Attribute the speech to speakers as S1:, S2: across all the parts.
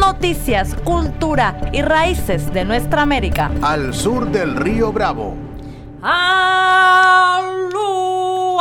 S1: Noticias, cultura y raíces de nuestra América.
S2: Al sur del río Bravo.
S1: ¡Aló!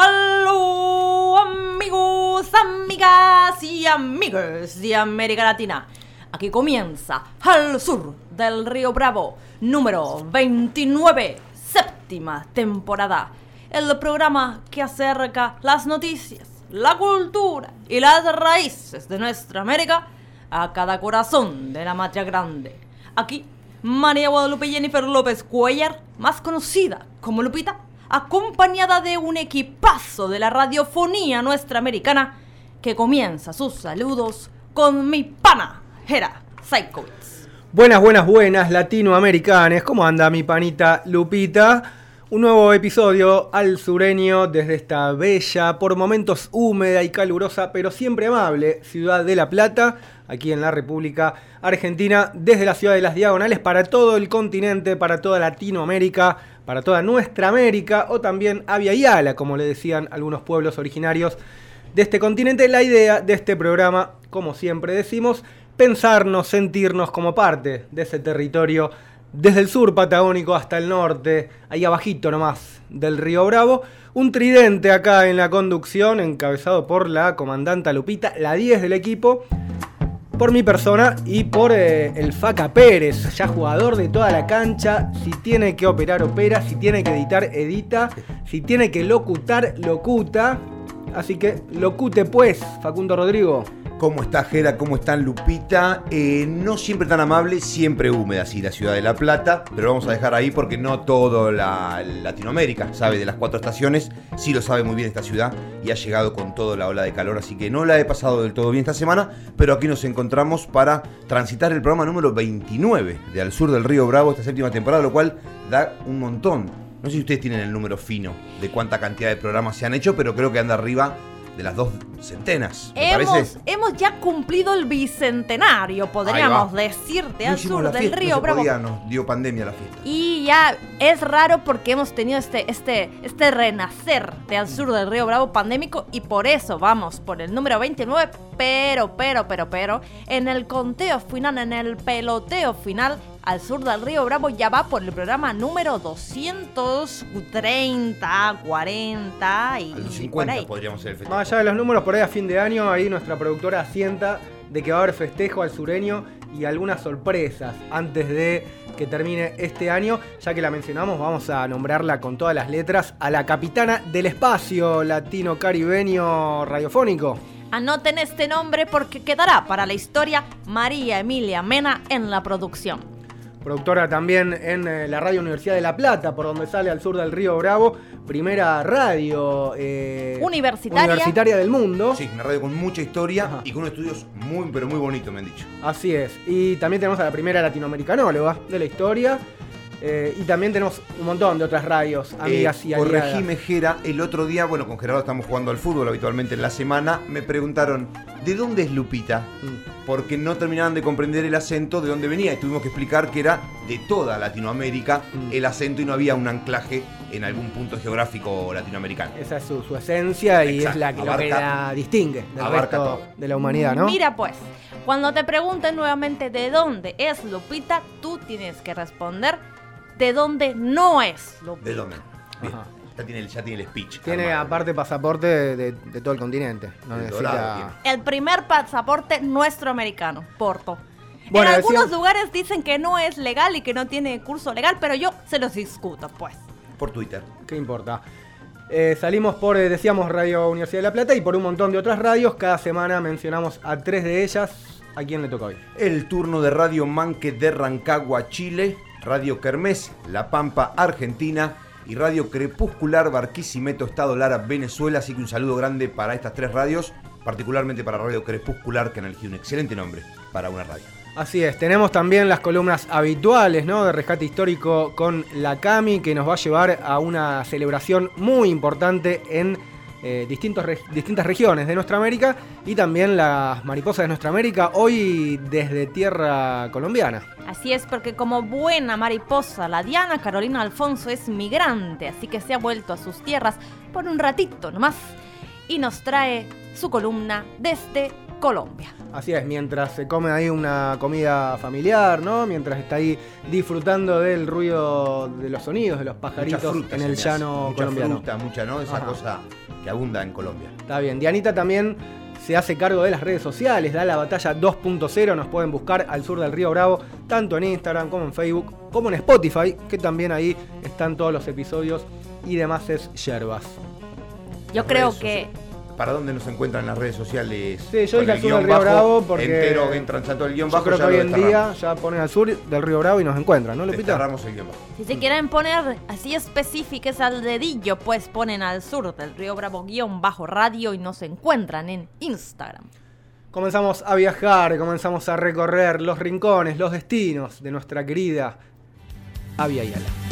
S1: ¡Aló! Amigos, amigas y amigos de América Latina. Aquí comienza Al sur del río Bravo, número 29, séptima temporada. El programa que acerca las noticias, la cultura y las raíces de nuestra América a cada corazón de la matria grande. Aquí, María Guadalupe Jennifer López Cuellar, más conocida como Lupita, acompañada de un equipazo de la radiofonía nuestra americana, que comienza sus saludos con mi pana, Jera Saikowitz.
S3: Buenas, buenas, buenas, latinoamericanes. ¿Cómo anda mi panita Lupita? Un nuevo episodio al sureño desde esta bella, por momentos húmeda y calurosa, pero siempre amable ciudad de La Plata, aquí en la República Argentina, desde la ciudad de las Diagonales, para todo el continente, para toda Latinoamérica, para toda nuestra América, o también Avia Yala, como le decían algunos pueblos originarios de este continente. La idea de este programa, como siempre decimos, pensarnos, sentirnos como parte de ese territorio desde el sur patagónico hasta el norte, ahí abajito nomás del río Bravo, un tridente acá en la conducción, encabezado por la comandanta Lupita, la 10 del equipo, por mi persona y por eh, el Faca Pérez, ya jugador de toda la cancha, si tiene que operar, opera, si tiene que editar, edita, si tiene que locutar, locuta, así que locute pues, Facundo Rodrigo.
S2: ¿Cómo está Jera? ¿Cómo están Lupita? Eh, no siempre tan amable, siempre húmeda, sí, la ciudad de La Plata, pero vamos a dejar ahí porque no todo la Latinoamérica sabe de las cuatro estaciones, sí lo sabe muy bien esta ciudad y ha llegado con toda la ola de calor, así que no la he pasado del todo bien esta semana, pero aquí nos encontramos para transitar el programa número 29 de Al Sur del Río Bravo, esta séptima temporada, lo cual da un montón. No sé si ustedes tienen el número fino de cuánta cantidad de programas se han hecho, pero creo que anda arriba de las dos centenas. ¿me
S1: hemos,
S2: parece?
S1: hemos ya cumplido el bicentenario, podríamos decir, de
S2: No
S1: al sur
S2: la
S1: del
S2: fiesta,
S1: río
S2: no se
S1: Bravo.
S2: podía, nos dio pandemia la fiesta.
S1: Y ya es raro porque hemos tenido este, este, este renacer de al sur del río Bravo pandémico y por eso vamos por el número 29, pero, pero, pero, pero, en el conteo final, en el peloteo final, al sur del río Bravo ya va por el programa número 230, 40 y
S2: A los
S1: por
S2: 50
S1: ahí.
S2: podríamos ser el festejo.
S3: Más allá de los números, por ahí a fin de año, ahí nuestra productora asienta de que va a haber festejo al sureño y algunas sorpresas antes de que termine este año. Ya que la mencionamos, vamos a nombrarla con todas las letras a la capitana del espacio latino-caribeño radiofónico.
S1: Anoten este nombre porque quedará para la historia María Emilia Mena en la producción.
S3: Productora también en eh, la Radio Universidad de La Plata, por donde sale al sur del río Bravo, primera radio eh,
S1: Universitaria.
S3: universitaria del mundo.
S2: Sí, una radio con mucha historia
S3: Ajá.
S2: y con estudios muy, pero muy bonitos, me han dicho.
S3: Así es. Y también tenemos a la primera latinoamericanóloga de la historia. Eh, y también tenemos un montón de otras radios, amigas
S2: Eh,
S3: y aliadas.
S2: Corregime, Jera, el otro día, bueno, con Gerardo estamos jugando al fútbol habitualmente en la semana, me preguntaron, ¿de dónde es Lupita?
S3: Mm.
S2: Porque no terminaban de comprender el acento de dónde venía y tuvimos que explicar que era de toda Latinoamérica
S3: Mm.
S2: el acento y no había un anclaje en algún punto geográfico latinoamericano.
S3: Esa es su, su esencia y
S2: Exacto.
S3: es la que, lo que
S2: Abarca-
S3: la distingue del
S2: abarca
S3: resto
S2: todo.
S3: de la humanidad, ¿no?
S1: Mira pues, cuando te pregunten nuevamente de dónde es Lupita, tú tienes que responder de dónde no es Lupita.
S2: ¿De dónde? Bien.
S3: Ajá.
S2: Ya tiene, el, ya tiene el speech.
S3: Tiene
S2: armado.
S3: aparte pasaporte de, de- de todo el continente. No
S2: El
S3: necesita.
S1: El primer pasaporte nuestro americano, Porto.
S3: Bueno,
S1: en algunos
S3: decíamos-
S1: lugares dicen que no es legal y que no tiene curso legal, pero yo se los discuto, pues.
S2: Por Twitter.
S3: ¿Qué importa? Eh, salimos por, eh, decíamos, Radio Universidad de La Plata y por un montón de otras radios. Cada semana mencionamos a tres de ellas. ¿A quién le toca hoy?
S2: El turno de Radio Manque de Rancagua, Chile, Radio Kermés, La Pampa, Argentina y Radio Crepuscular, Barquisimeto, Estado Lara, Venezuela. Así que un saludo grande para estas tres radios, particularmente para Radio Crepuscular, que han elegido un excelente nombre para una radio.
S3: Así es, tenemos también las columnas habituales ¿no? de rescate histórico con la CAMI que nos va a llevar a una celebración muy importante en eh, distintos distintas regiones de nuestra América y también las mariposas de nuestra América, hoy desde tierra colombiana.
S1: Así es, porque como buena mariposa, la Diana Carolina Alfonso es migrante, así que se ha vuelto a sus tierras por un ratito nomás y nos trae su columna desde Colombia.
S3: Así es, mientras se come ahí una comida familiar, ¿no? Mientras está ahí disfrutando del ruido de los sonidos de los pajaritos
S2: fruta
S3: en el
S2: hace,
S3: llano
S2: mucha
S3: colombiano.
S2: fruta, mucha, ¿no? Esa
S3: Ajá.
S2: cosa que abunda en Colombia.
S3: Está bien. Dianita también se hace cargo de las redes sociales, da la batalla 2.0. Nos pueden buscar al sur del Río Bravo, tanto en Instagram como en Facebook, como en Spotify, que también ahí están todos los episodios y demás es yerbas.
S1: Yo
S2: Las
S1: creo que
S2: ¿Para dónde nos encuentran en las redes sociales?
S3: Sí, yo dije
S2: el
S3: al sur del Río Bravo porque.
S2: Entero, entran tanto el guion
S3: yo
S2: bajo.
S3: creo que hoy en día ya ponen al sur del Río Bravo y nos encuentran, ¿no, Lupita?
S2: Desterramos el guion bajo.
S1: si se quieren poner así específicas al dedillo, pues ponen al sur del Río Bravo guion bajo radio y nos encuentran en Instagram.
S3: Comenzamos a viajar, comenzamos a recorrer los rincones, los destinos de nuestra querida Avia Yala.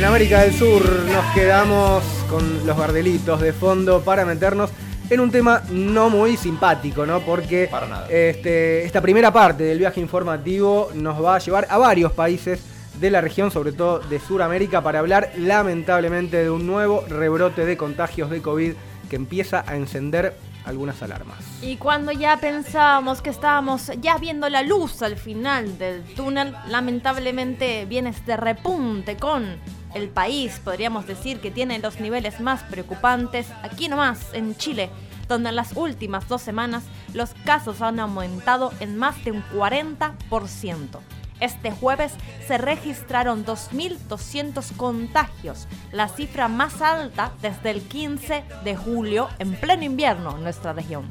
S3: En América del Sur nos quedamos con los bardelitos de fondo para meternos en un tema no muy simpático, ¿no? Porque
S2: Para nada.
S3: este, esta primera parte del viaje informativo nos va a llevar a varios países de la región, sobre todo de Sudamérica, para hablar lamentablemente de un nuevo rebrote de contagios de COVID que empieza a encender algunas alarmas.
S1: Y cuando ya pensábamos que estábamos ya viendo la luz al final del túnel, lamentablemente viene este repunte con el país, podríamos decir que tiene los niveles más preocupantes, aquí nomás, en Chile, donde en las últimas dos semanas los casos han aumentado en más de un 40%. Este jueves se registraron 2.200 contagios, la cifra más alta desde el 15 de julio en pleno invierno en nuestra región.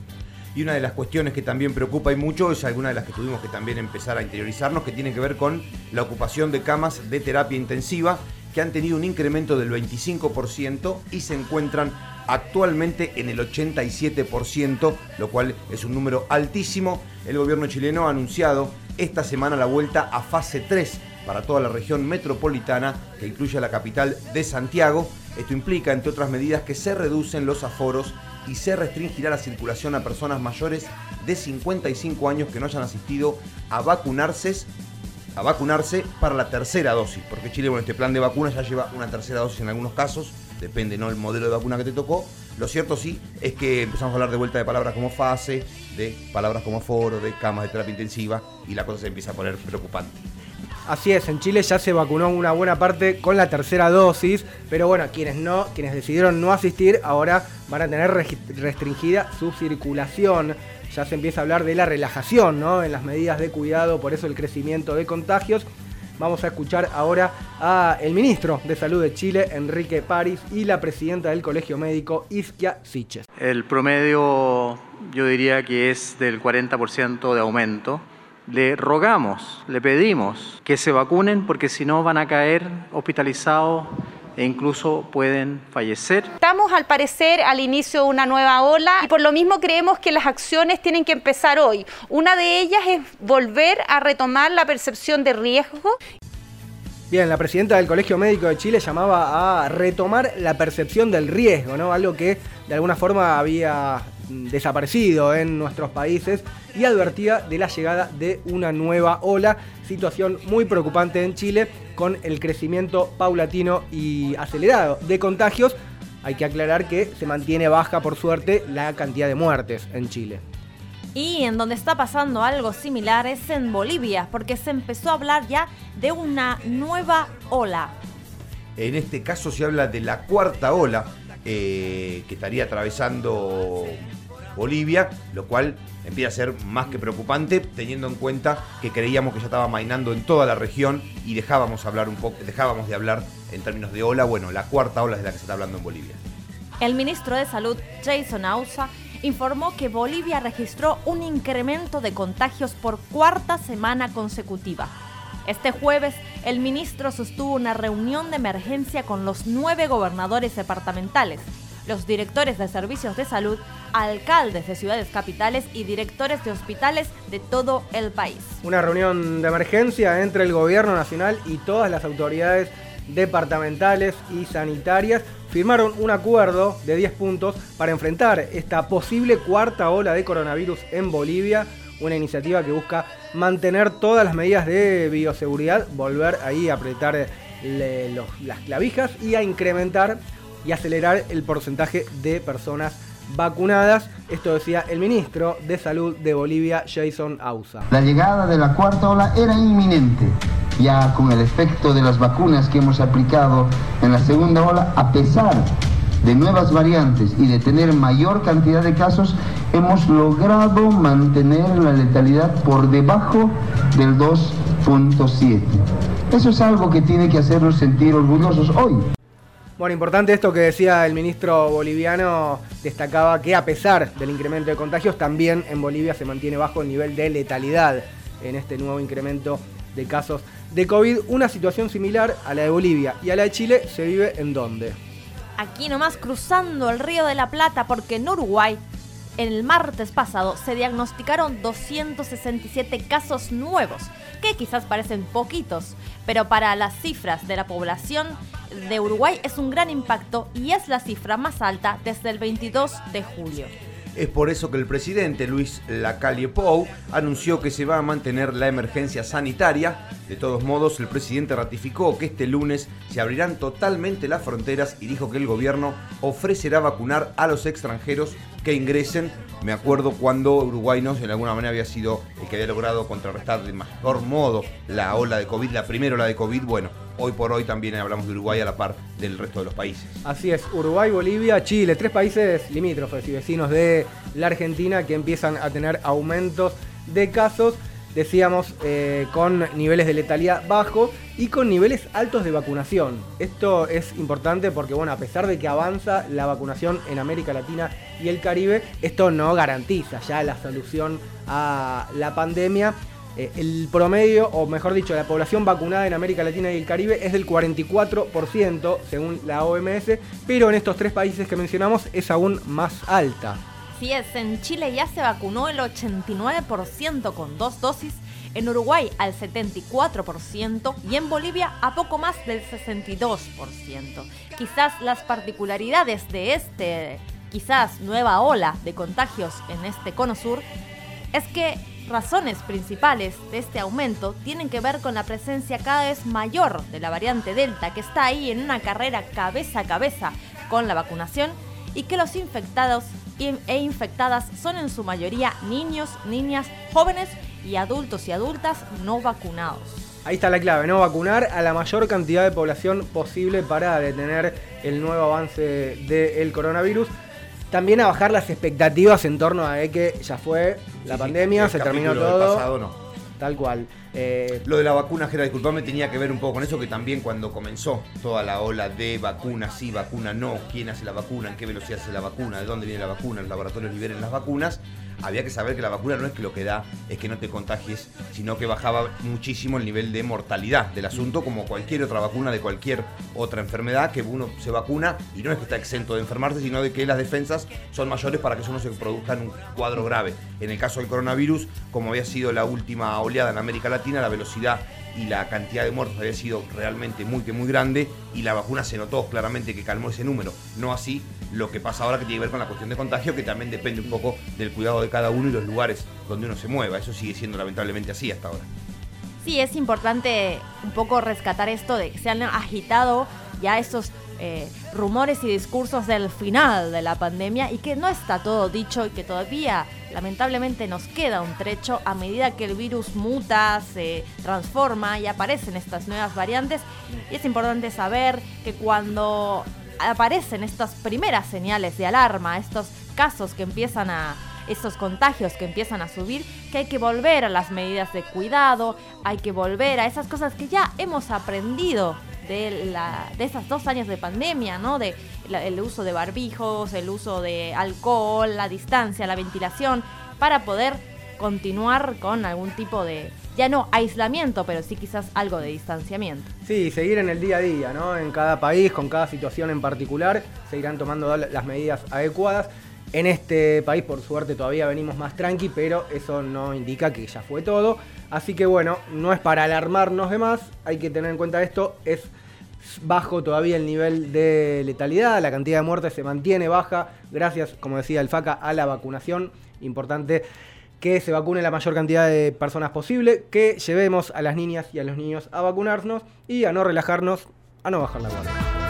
S2: Y una de las cuestiones que también preocupa y mucho es alguna de las que tuvimos que también empezar a interiorizarnos, que tiene que ver con la ocupación de camas de terapia intensiva, que han tenido un incremento del 25% y se encuentran actualmente en el 87%, lo cual es un número altísimo. El gobierno chileno ha anunciado esta semana la vuelta a fase 3 para toda la región metropolitana, que incluye a la capital de Santiago. Esto implica, entre otras medidas, que se reducen los aforos y se restringirá la circulación a personas mayores de 55 años que no hayan asistido a vacunarse, a vacunarse para la tercera dosis, porque Chile con este plan de vacunas ya lleva una tercera dosis en algunos casos, depende no el modelo de vacuna que te tocó. Lo cierto sí es que empezamos a hablar de vuelta de palabras como fase, de palabras como aforo, de camas de terapia intensiva y la cosa se empieza a poner preocupante.
S3: Así es, en Chile ya se vacunó una buena parte con la tercera dosis, pero bueno, quienes no, quienes decidieron no asistir, ahora van a tener restringida su circulación. Ya se empieza a hablar de la relajación, ¿no? En las medidas de cuidado, por eso el crecimiento de contagios. Vamos a escuchar ahora a el ministro de Salud de Chile, Enrique París, y la presidenta del Colegio Médico, Isquia Siches.
S4: El promedio yo diría que es del 40% de aumento. Le rogamos, le pedimos que se vacunen porque si no van a caer hospitalizados e incluso pueden fallecer.
S5: Estamos al parecer al inicio de una nueva ola y por lo mismo creemos que las acciones tienen que empezar hoy. Una de ellas es volver a retomar la percepción de riesgo
S3: Bien, la presidenta del Colegio Médico de Chile llamaba a retomar la percepción del riesgo, ¿no? Algo que de alguna forma había desaparecido en nuestros países y advertía de la llegada de una nueva ola, situación muy preocupante en Chile con el crecimiento paulatino y acelerado de contagios. Hay que aclarar que se mantiene baja, por suerte, la cantidad de muertes en Chile.
S1: Y en donde está pasando algo similar es en Bolivia, porque se empezó a hablar ya de una nueva ola.
S2: En este caso se habla de la cuarta ola eh, que estaría atravesando Bolivia, lo cual empieza a ser más que preocupante, teniendo en cuenta que creíamos que ya estaba mainando en toda la región y dejábamos hablar un poco, dejábamos de hablar en términos de ola. Bueno, la cuarta ola es de la que se está hablando en Bolivia.
S1: El ministro de Salud, Jason Ausa, informó que Bolivia registró un incremento de contagios por cuarta semana consecutiva. Este jueves, el ministro sostuvo una reunión de emergencia con los nueve gobernadores departamentales, los directores de servicios de salud, alcaldes de ciudades capitales y directores de hospitales de todo el país.
S3: Una reunión de emergencia entre el gobierno nacional y todas las autoridades departamentales y sanitarias firmaron un acuerdo de 10 puntos para enfrentar esta posible cuarta ola de coronavirus en Bolivia, una iniciativa que busca mantener todas las medidas de bioseguridad, volver ahí a apretar las clavijas y a incrementar y acelerar el porcentaje de personas vacunadas. Esto decía el ministro de Salud de Bolivia, Jason Ausa.
S6: La llegada de la cuarta ola era inminente. Ya con el efecto de las vacunas que hemos aplicado en la segunda ola, a pesar de nuevas variantes y de tener mayor cantidad de casos, hemos logrado mantener la letalidad por debajo del 2.7. Eso es algo que tiene que hacernos sentir orgullosos hoy.
S3: Bueno, importante esto que decía el ministro boliviano, destacaba que a pesar del incremento de contagios, también en Bolivia se mantiene bajo el nivel de letalidad en este nuevo incremento de casos de COVID. Una situación similar a la de Bolivia y a la de Chile se vive en dónde?
S1: Aquí nomás cruzando el río de la Plata porque en Uruguay el martes pasado se diagnosticaron 267 casos nuevos, que quizás parecen poquitos, pero para las cifras de la población de Uruguay es un gran impacto y es la cifra más alta desde el 22 de julio.
S2: Es por eso que el presidente Luis Lacalle Pou anunció que se va a mantener la emergencia sanitaria. De todos modos, el presidente ratificó que este lunes se abrirán totalmente las fronteras y dijo que el gobierno ofrecerá vacunar a los extranjeros que ingresen. Me acuerdo cuando Uruguay no, en alguna manera había sido el que había logrado contrarrestar de mejor modo la ola de COVID, la primera ola de COVID. Bueno, hoy por hoy también hablamos de Uruguay a la par del resto de los países.
S3: Así es, Uruguay, Bolivia, Chile, tres países limítrofes y vecinos de la Argentina que empiezan a tener aumentos de casos, decíamos, eh, con niveles de letalidad bajos y con niveles altos de vacunación. Esto es importante porque, bueno, a pesar de que avanza la vacunación en América Latina y el Caribe, esto no garantiza ya la solución a la pandemia. Eh, el promedio, o mejor dicho, la población vacunada en América Latina y el Caribe es del 44%, según la OMS, pero en estos tres países que mencionamos es aún más alta.
S1: Si es, en Chile ya se vacunó el 89% con dos dosis, en Uruguay al 74% y en Bolivia a poco más del 62%. Quizás las particularidades de este, quizás nueva ola de contagios en este cono sur, es que razones principales de este aumento tienen que ver con la presencia cada vez mayor de la variante Delta que está ahí en una carrera cabeza a cabeza con la vacunación y que los infectados e infectadas son en su mayoría niños, niñas, jóvenes y adultos y adultas no vacunados.
S3: Ahí está la clave, ¿no? Vacunar a la mayor cantidad de población posible para detener el nuevo avance del coronavirus. También a bajar las expectativas en torno a que ya fue la
S2: Sí,
S3: pandemia, se terminó
S2: capítulo del
S3: todo.
S2: pasado no.
S3: Tal cual. Eh,
S2: Lo de la vacuna, Jera, disculpame, tenía que ver un poco con eso, que también cuando comenzó toda la ola de vacuna sí, vacuna no, quién hace la vacuna, en qué velocidad hace la vacuna, de dónde viene la vacuna, los laboratorios liberen las vacunas, había que saber que la vacuna no es que lo que da es que no te contagies, sino que bajaba muchísimo el nivel de mortalidad del asunto, como cualquier otra vacuna de cualquier otra enfermedad, que uno se vacuna y no es que está exento de enfermarse, sino de que las defensas son mayores para que eso no se produzca en un cuadro grave. En el caso del coronavirus, como había sido la última oleada en América Latina, la velocidad y la cantidad de muertos había sido realmente muy que muy grande y la vacuna se notó claramente que calmó ese número. No así lo que pasa ahora que tiene que ver con la cuestión de contagio, que también depende un poco del cuidado de cada uno y los lugares donde uno se mueva. Eso sigue siendo lamentablemente así hasta ahora.
S1: Sí, es importante un poco rescatar esto de que se han agitado ya estos eh, rumores y discursos del final de la pandemia y que no está todo dicho y que todavía lamentablemente nos queda un trecho a medida que el virus muta, se transforma y aparecen estas nuevas variantes. Y es importante saber que cuando aparecen estas primeras señales de alarma, estos casos que empiezan a estos contagios que empiezan a subir, que hay que volver a las medidas de cuidado, hay que volver a esas cosas que ya hemos aprendido de, la, dos años de pandemia, ¿no? De el uso de barbijos, el uso de alcohol, la distancia, la ventilación, para poder continuar con algún tipo de, ya no aislamiento, pero sí quizás algo de distanciamiento.
S3: Sí, seguir en el día a día, ¿no? En cada país, con cada situación en particular, se irán tomando las medidas adecuadas. En este país, por suerte, todavía venimos más tranqui, pero eso no indica que ya fue todo. Así que bueno, no es para alarmarnos de más, hay que tener en cuenta esto, es bajo todavía el nivel de letalidad, la cantidad de muertes se mantiene baja, gracias, como decía el FACA, a la vacunación. Importante que se vacune la mayor cantidad de personas posible, que llevemos a las niñas y a los niños a vacunarnos y a no relajarnos, a no bajar la guardia.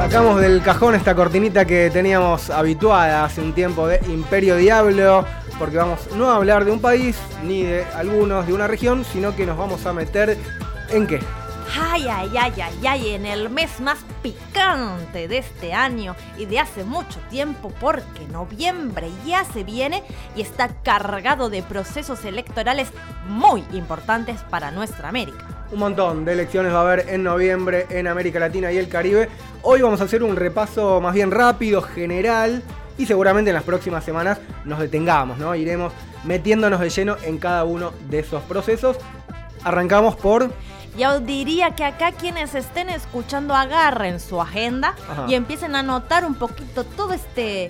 S3: Sacamos del cajón esta cortinita que teníamos habituada hace un tiempo de Imperio Diablo, porque vamos no a hablar de un país ni de algunos de una región, sino que nos vamos a meter en qué.
S1: Ay, ay, ay, ay, ay, en el mes más picante de este año y de hace mucho tiempo, porque noviembre ya se viene y está cargado de procesos electorales muy importantes para nuestra América.
S3: Un montón de elecciones va a haber en noviembre en América Latina y el Caribe. Hoy vamos a hacer un repaso más bien rápido, general, y seguramente en las próximas semanas nos detengamos, ¿no? Iremos metiéndonos de lleno en cada uno de esos procesos. Arrancamos por...
S1: Yo diría que acá quienes estén escuchando agarren su agenda y empiecen a notar un poquito todo este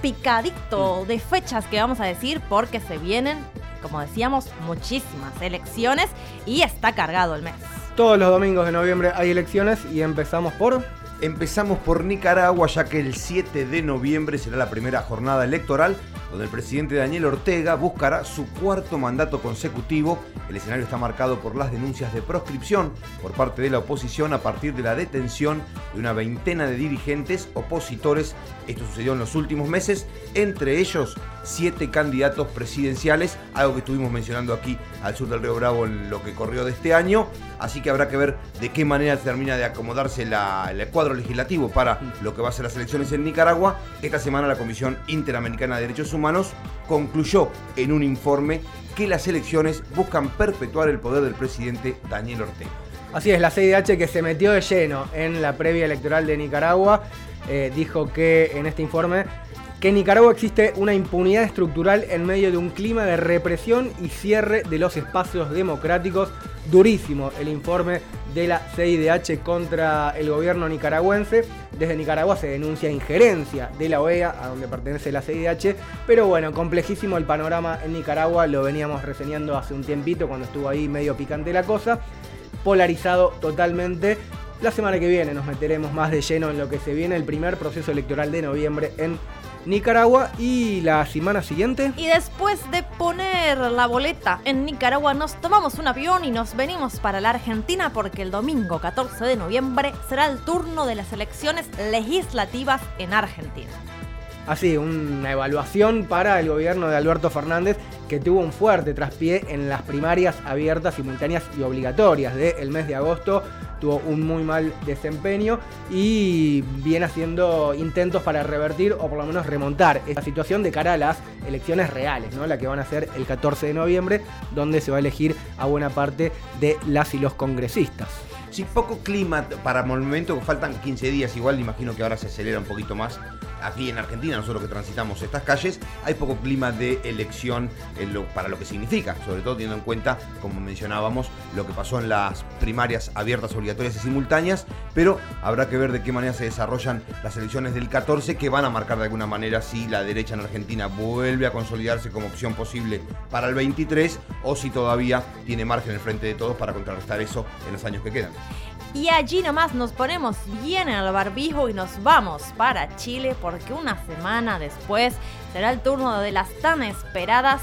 S1: picadito de fechas que vamos a decir porque se vienen como decíamos, muchísimas elecciones y está cargado el mes.
S3: Todos los domingos de noviembre hay elecciones y empezamos por...
S2: Empezamos por Nicaragua, ya que el 7 de noviembre será la primera jornada electoral, donde el presidente Daniel Ortega buscará su cuarto mandato consecutivo. El escenario está marcado por las denuncias de proscripción por parte de la oposición a partir de la detención de una veintena de dirigentes opositores. Esto sucedió en los últimos meses, entre ellos siete candidatos presidenciales, algo que estuvimos mencionando aquí al sur del Río Bravo en lo que corrió de este año. Así que habrá que ver de qué manera termina de acomodarse el cuadro legislativo para lo que va a ser las elecciones en Nicaragua. Esta semana la Comisión Interamericana de Derechos Humanos concluyó en un informe que las elecciones buscan perpetuar el poder del presidente Daniel Ortega.
S3: Así es, la CIDH que se metió de lleno en la previa electoral de Nicaragua eh, dijo que en este informe que en Nicaragua existe una impunidad estructural en medio de un clima de represión y cierre de los espacios democráticos. Durísimo el informe de la CIDH contra el gobierno nicaragüense. Desde Nicaragua se denuncia injerencia de la OEA, a donde pertenece la CIDH. Pero bueno, complejísimo el panorama en Nicaragua, lo veníamos reseñando hace un tiempito cuando estuvo ahí medio picante la cosa. Polarizado totalmente. La semana que viene nos meteremos más de lleno en lo que se viene el primer proceso electoral de noviembre en Nicaragua y la semana siguiente.
S1: Y después de poner la boleta en Nicaragua nos tomamos un avión y nos venimos para la Argentina porque el domingo 14 de noviembre será el turno de las elecciones legislativas en Argentina.
S3: Así, una evaluación para el gobierno de Alberto Fernández que tuvo un fuerte traspié en las primarias abiertas, simultáneas y obligatorias del mes de agosto tuvo un muy mal desempeño y viene haciendo intentos para revertir o por lo menos remontar esta situación de cara a las elecciones reales, ¿no? la que van a ser el 14 de noviembre, donde se va a elegir a buena parte de las y los congresistas.
S2: Sí, poco clima para el momento, faltan 15 días, igual imagino que ahora se acelera un poquito más. Aquí en Argentina, nosotros que transitamos estas calles, hay poco clima de elección para lo que significa, sobre todo teniendo en cuenta, como mencionábamos, lo que pasó en las primarias abiertas, obligatorias y simultáneas, pero habrá que ver de qué manera se desarrollan las elecciones del 14, que van a marcar de alguna manera si la derecha en Argentina vuelve a consolidarse como opción posible para el 23 o si todavía tiene margen en frente de todos para contrarrestar eso en los años que quedan.
S1: Y allí nomás nos ponemos bien el barbijo y nos vamos para Chile porque una semana después será el turno de las tan esperadas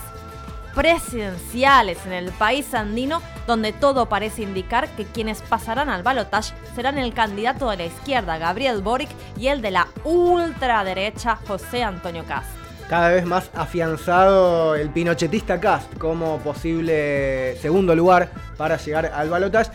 S1: presidenciales en el país andino, donde todo parece indicar que quienes pasarán al balotaje serán el candidato de la izquierda, Gabriel Boric, y el de la ultraderecha, José Antonio Cast.
S3: Cada vez más afianzado el pinochetista Cast como posible segundo lugar para llegar al balotaje.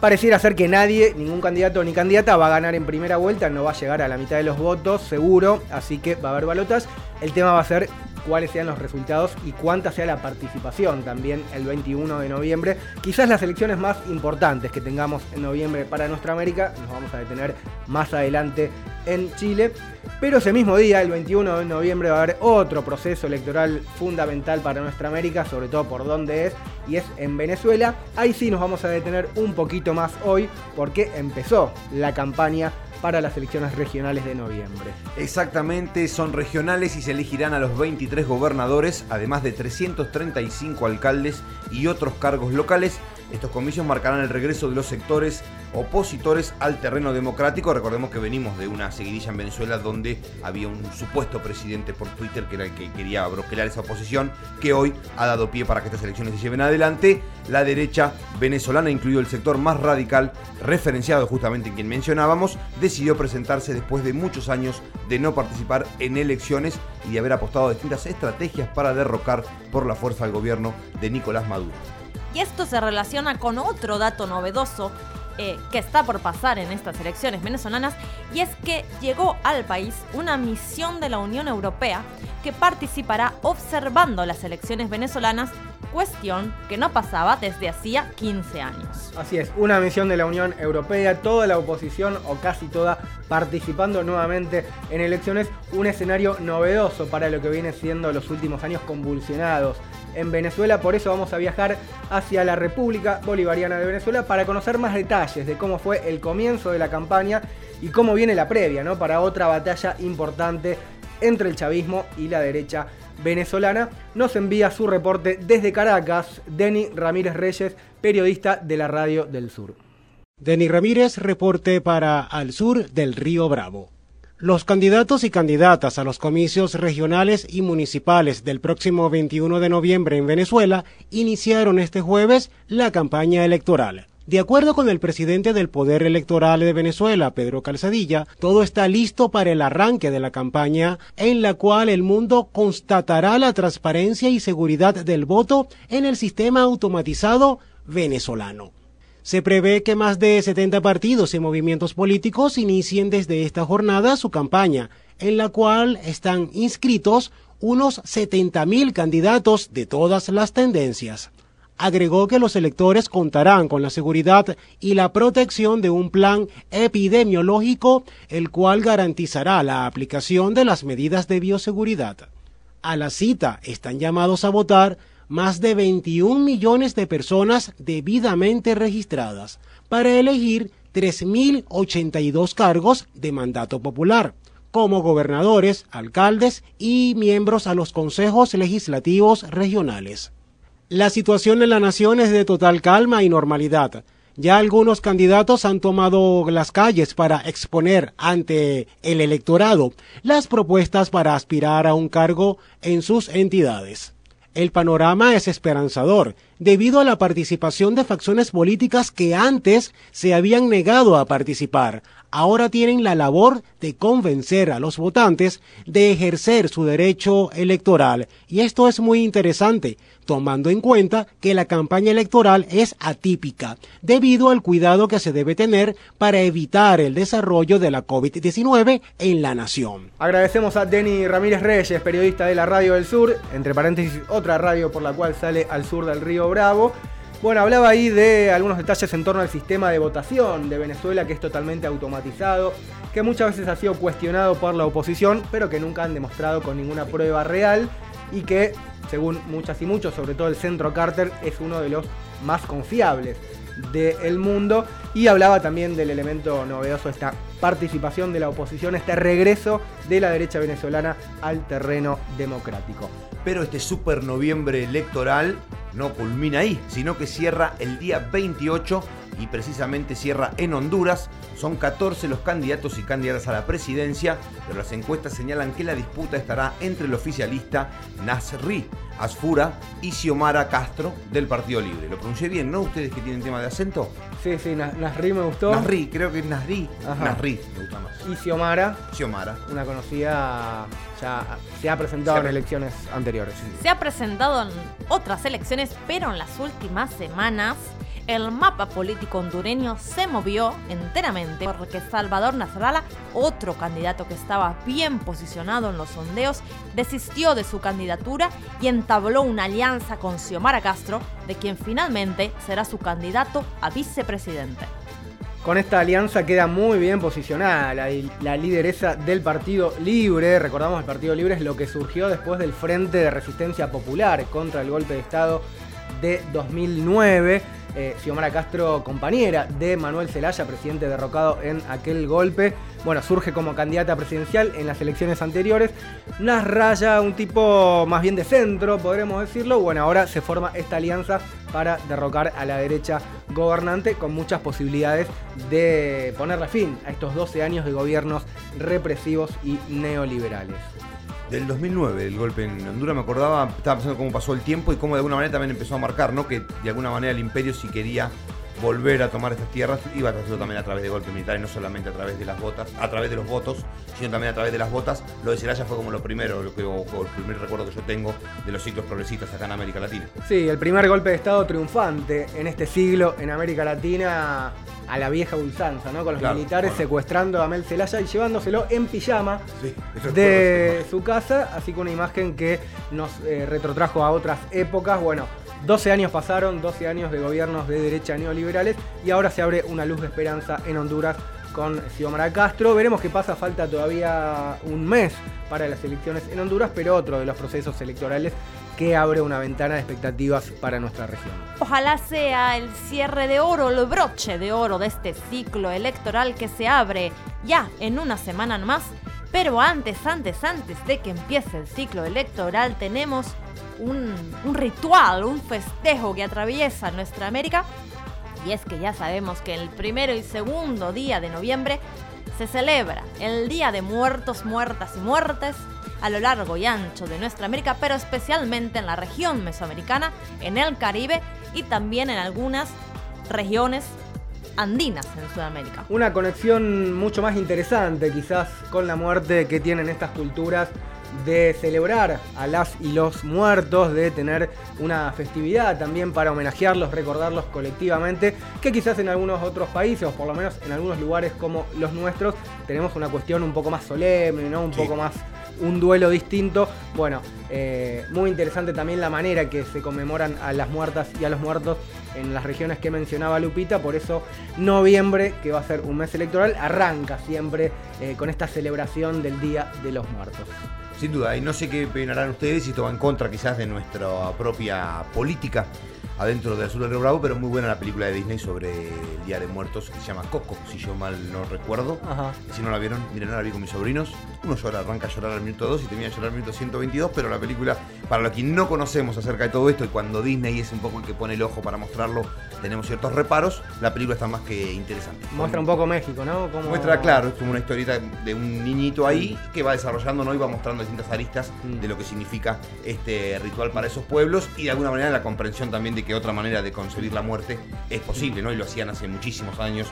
S3: Pareciera ser que nadie, ningún candidato ni candidata va a ganar en primera vuelta, no va a llegar a la mitad de los votos, seguro, así que va a haber balotas. El tema va a ser cuáles sean los resultados y cuánta sea la participación también el 21 de noviembre. Quizás las elecciones más importantes que tengamos en noviembre para nuestra América, nos vamos a detener más adelante en Chile. Pero ese mismo día, el 21 de noviembre, va a haber otro proceso electoral fundamental para nuestra América, sobre todo por dónde es, y es en Venezuela. Ahí sí nos vamos a detener un poquito más hoy, porque empezó la campaña para las elecciones regionales de noviembre.
S2: Exactamente, son regionales y se elegirán a los 23 gobernadores, además de 335 alcaldes y otros cargos locales. Estos comicios marcarán el regreso de los sectores opositores al terreno democrático. Recordemos que venimos de una seguidilla en Venezuela donde había un supuesto presidente por Twitter que era el que quería broquelar esa oposición, que hoy ha dado pie para que estas elecciones se lleven adelante. La derecha venezolana, incluido el sector más radical, referenciado justamente en quien mencionábamos, decidió presentarse después de muchos años de no participar en elecciones y de haber apostado a distintas estrategias para derrocar por la fuerza al gobierno de Nicolás Maduro.
S1: Y esto se relaciona con otro dato novedoso eh, que está por pasar en estas elecciones venezolanas, y es que llegó al país una misión de la Unión Europea que participará observando las elecciones venezolanas, cuestión que no pasaba desde hacía 15 años.
S3: Así es, una misión de la Unión Europea, toda la oposición o casi toda participando nuevamente en elecciones, un escenario novedoso para lo que viene siendo los últimos años convulsionados en Venezuela. Por eso vamos a viajar hacia la República Bolivariana de Venezuela para conocer más detalles de cómo fue el comienzo de la campaña y cómo viene la previa, ¿no? Para otra batalla importante entre el chavismo y la derecha venezolana. Nos envía su reporte desde Caracas, Denny Ramírez Reyes, periodista de la Radio del Sur.
S7: Denny Ramírez, reporte para Al Sur del Río Bravo. Los candidatos y candidatas a los comicios regionales y municipales del próximo 21 de noviembre en Venezuela iniciaron este jueves la campaña electoral. De acuerdo con el presidente del Poder Electoral de Venezuela, Pedro Calzadilla, todo está listo para el arranque de la campaña en la cual el mundo constatará la transparencia y seguridad del voto en el sistema automatizado venezolano. Se prevé que más de 70 partidos y movimientos políticos inicien desde esta jornada su campaña, en la cual están inscritos unos 70.000 candidatos de todas las tendencias. Agregó que los electores contarán con la seguridad y la protección de un plan epidemiológico, el cual garantizará la aplicación de las medidas de bioseguridad. A la cita están llamados a votar más de 21 millones de personas debidamente registradas para elegir 3.082 cargos de mandato popular, como gobernadores, alcaldes y miembros a los consejos legislativos regionales. La situación en la nación es de total calma y normalidad. Ya algunos candidatos han tomado las calles para exponer ante el electorado las propuestas para aspirar a un cargo en sus entidades. El panorama es esperanzador, debido a la participación de facciones políticas que antes se habían negado a participar. Ahora tienen la labor de convencer a los votantes de ejercer su derecho electoral. Y esto es muy interesante, tomando en cuenta que la campaña electoral es atípica, debido al cuidado que se debe tener para evitar el desarrollo de la COVID-19 en la nación.
S3: Agradecemos a Denny Ramírez Reyes, periodista de la Radio del Sur, entre paréntesis otra radio por la cual sale al sur del río Bravo. Bueno, hablaba ahí de algunos detalles en torno al sistema de votación de Venezuela, que es totalmente automatizado, que muchas veces ha sido cuestionado por la oposición, pero que nunca han demostrado con ninguna prueba real y que según muchas y muchos, sobre todo el centro Carter, es uno de los más confiables del mundo. Y hablaba también del elemento novedoso, esta participación de la oposición, este regreso de la derecha venezolana al terreno democrático.
S2: Pero este super noviembre electoral no culmina ahí, sino que cierra el día 28 y precisamente cierra en Honduras. Son 14 los candidatos y candidatas a la presidencia, pero las encuestas señalan que la disputa estará entre el oficialista Nasri Asfura y Xiomara Castro del Partido Libre. Lo pronuncié bien, ¿no? Ustedes que tienen tema de acento.
S3: Sí, sí, Nasri me gustó.
S2: Nasri, creo que es Nasri. Nasri, me gusta más.
S3: Y Xiomara.
S2: Xiomara.
S3: Una conocida, ya se ha presentado en elecciones anteriores.
S1: Se ha presentado en otras elecciones, pero en las últimas semanas el mapa político hondureño se movió enteramente porque Salvador Nasralla, otro candidato que estaba bien posicionado en los sondeos, desistió de su candidatura y entabló una alianza con Xiomara Castro, de quien finalmente será su candidato a vicepresidente.
S3: Con esta alianza queda muy bien posicionada la, la, lideresa del Partido Libre. Recordamos, el Partido Libre es lo que surgió después del Frente de Resistencia Popular contra el golpe de Estado de 2009 eh, Xiomara Castro, compañera de Manuel Zelaya, presidente derrocado en aquel golpe. Bueno, surge como candidata presidencial en las elecciones anteriores. Nasraya, un tipo más bien de centro, podremos decirlo. Bueno, ahora se forma esta alianza para derrocar a la derecha gobernante con muchas posibilidades de ponerle fin a estos 12 años de gobiernos represivos y neoliberales
S2: del 2009, el golpe en Honduras, me acordaba, estaba pensando cómo pasó el tiempo y cómo de alguna manera también empezó a marcar, ¿no? Que de alguna manera el imperio si quería volver a tomar estas tierras iba a hacerlo también a través de golpes militares, no solamente a través de las botas, a través de los votos, sino también a través de las botas. Lo de Celaya fue como lo primero, lo que, el primer recuerdo que yo tengo de los ciclos progresistas acá en América Latina.
S3: Sí, el primer golpe de Estado triunfante en este siglo en América Latina a la vieja ulzanza, ¿no? Con los militares secuestrando a Mel Celaya y llevándoselo en pijama de su casa, así que una imagen que nos eh, retrotrajo a otras épocas. Bueno, 12 años pasaron, 12 años de gobiernos de derecha neoliberales y ahora se abre una luz de esperanza en Honduras con Xiomara Castro. Veremos qué pasa, falta todavía un mes para las elecciones en Honduras, pero otro de los procesos electorales que abre una ventana de expectativas para nuestra región.
S1: Ojalá sea el cierre de oro, el broche de oro de este ciclo electoral que se abre ya en una semana más. Pero antes, antes, antes de que empiece el ciclo electoral, tenemos un, ritual, un festejo que atraviesa nuestra América. Y es que ya sabemos que el primero y segundo día de noviembre se celebra el Día de Muertos, Muertas y Muertes a lo largo y ancho de nuestra América, pero especialmente en la región mesoamericana, en el Caribe y también en algunas regiones andinas en Sudamérica.
S3: Una conexión mucho más interesante quizás con la muerte que tienen estas culturas de celebrar a las y los muertos, de tener una festividad también para homenajearlos, recordarlos colectivamente, que quizás en algunos otros países, o por lo menos en algunos lugares como los nuestros, tenemos una cuestión un poco más solemne, ¿no? Un poco más un duelo distinto. Bueno, eh, muy interesante también la manera que se conmemoran a las muertas y a los muertos en las regiones que mencionaba Lupita. Por eso noviembre, que va a ser un mes electoral, arranca siempre eh, con esta celebración del Día de los Muertos.
S2: Sin duda, y no sé qué opinarán ustedes si esto contra quizás de nuestra propia política adentro del sur del Río Bravo, pero muy buena la película de Disney sobre el Día de Muertos que se llama Coco, si yo mal no recuerdo. Si no la vieron, miren, la vi con mis sobrinos. Uno llora, arranca a llorar al minuto 2 y termina a llorar al minuto 122, pero la película, para los que no conocemos acerca de todo esto y cuando Disney es un poco el que pone el ojo para mostrarlo, tenemos ciertos reparos, la película está más que interesante.
S3: Muestra un poco México, ¿no?
S2: Muestra, claro, es como una historieta de un niñito ahí que va desarrollando ¿no? y va mostrando distintas aristas mm. de lo que significa este ritual para esos pueblos y de alguna manera la comprensión también de que otra manera de concebir la muerte es posible, ¿no? Y lo hacían hace muchísimos años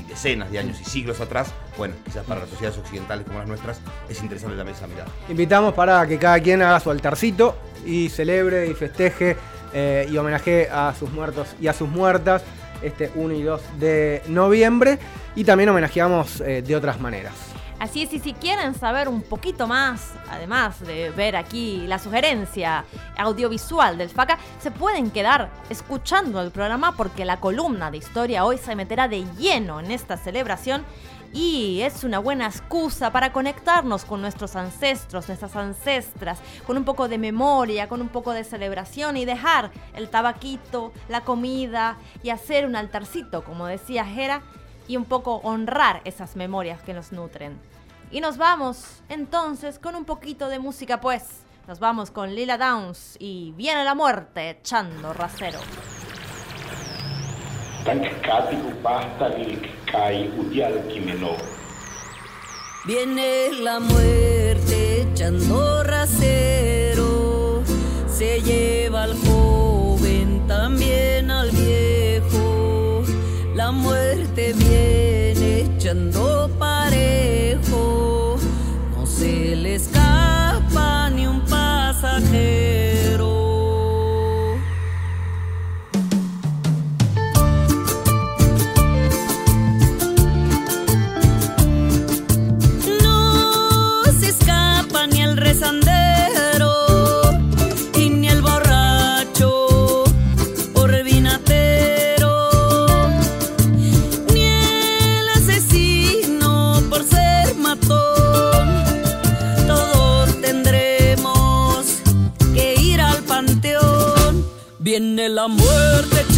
S2: y decenas de años y siglos atrás, bueno, quizás para las sociedades occidentales como las nuestras es interesante también esa mirada.
S3: Invitamos para que cada quien haga su altarcito y celebre y festeje eh, y homenaje a sus muertos y a sus muertas este 1 y 2 de noviembre y también homenajeamos eh, de otras maneras.
S1: Así es, y si quieren saber un poquito más, además de ver aquí la sugerencia audiovisual del FACA, se pueden quedar escuchando el programa porque la columna de historia hoy se meterá de lleno en esta celebración y es una buena excusa para conectarnos con nuestros ancestros, nuestras ancestras, con un poco de memoria, con un poco de celebración y dejar el tabaquito, la comida y hacer un altarcito, como decía Jera, y un poco honrar esas memorias que nos nutren. Y nos vamos entonces con un poquito de música pues. Nos vamos con Lila Downs y Viene la muerte echando rasero.
S8: Viene la muerte echando rasero, se lleva al joven también al viejo, la muerte viene echando parejo,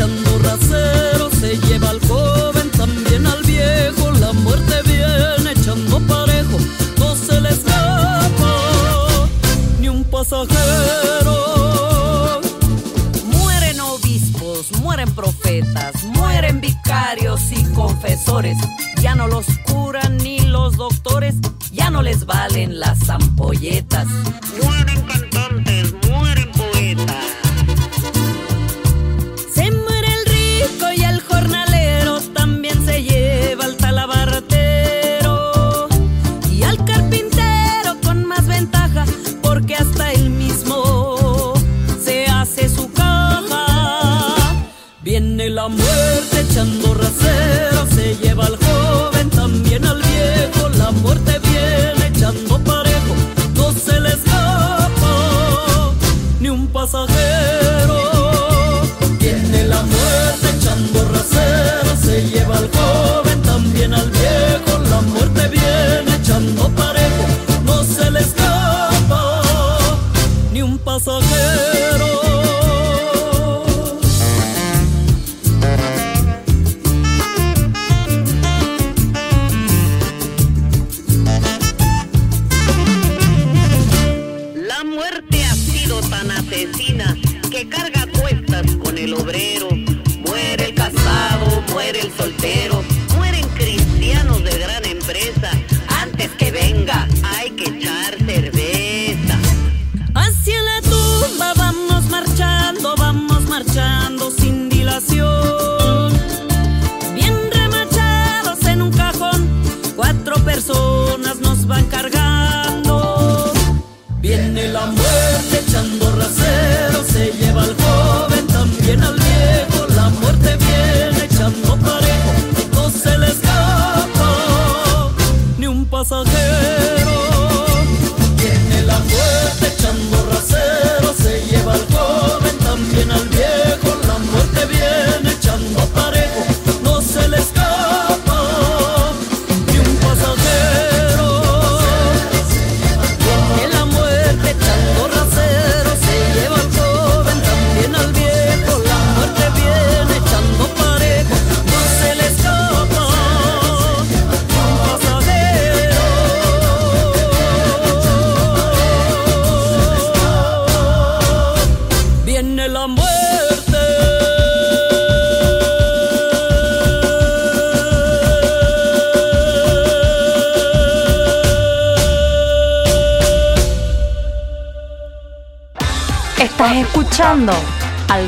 S8: echando rasero, se lleva al joven, también al viejo. La muerte viene echando parejo, no se le escapa ni un pasajero.
S9: Mueren obispos, mueren profetas, mueren vicarios y confesores. Ya no los curan ni los doctores, ya no les valen las ampolletas. Mueren
S8: lleva al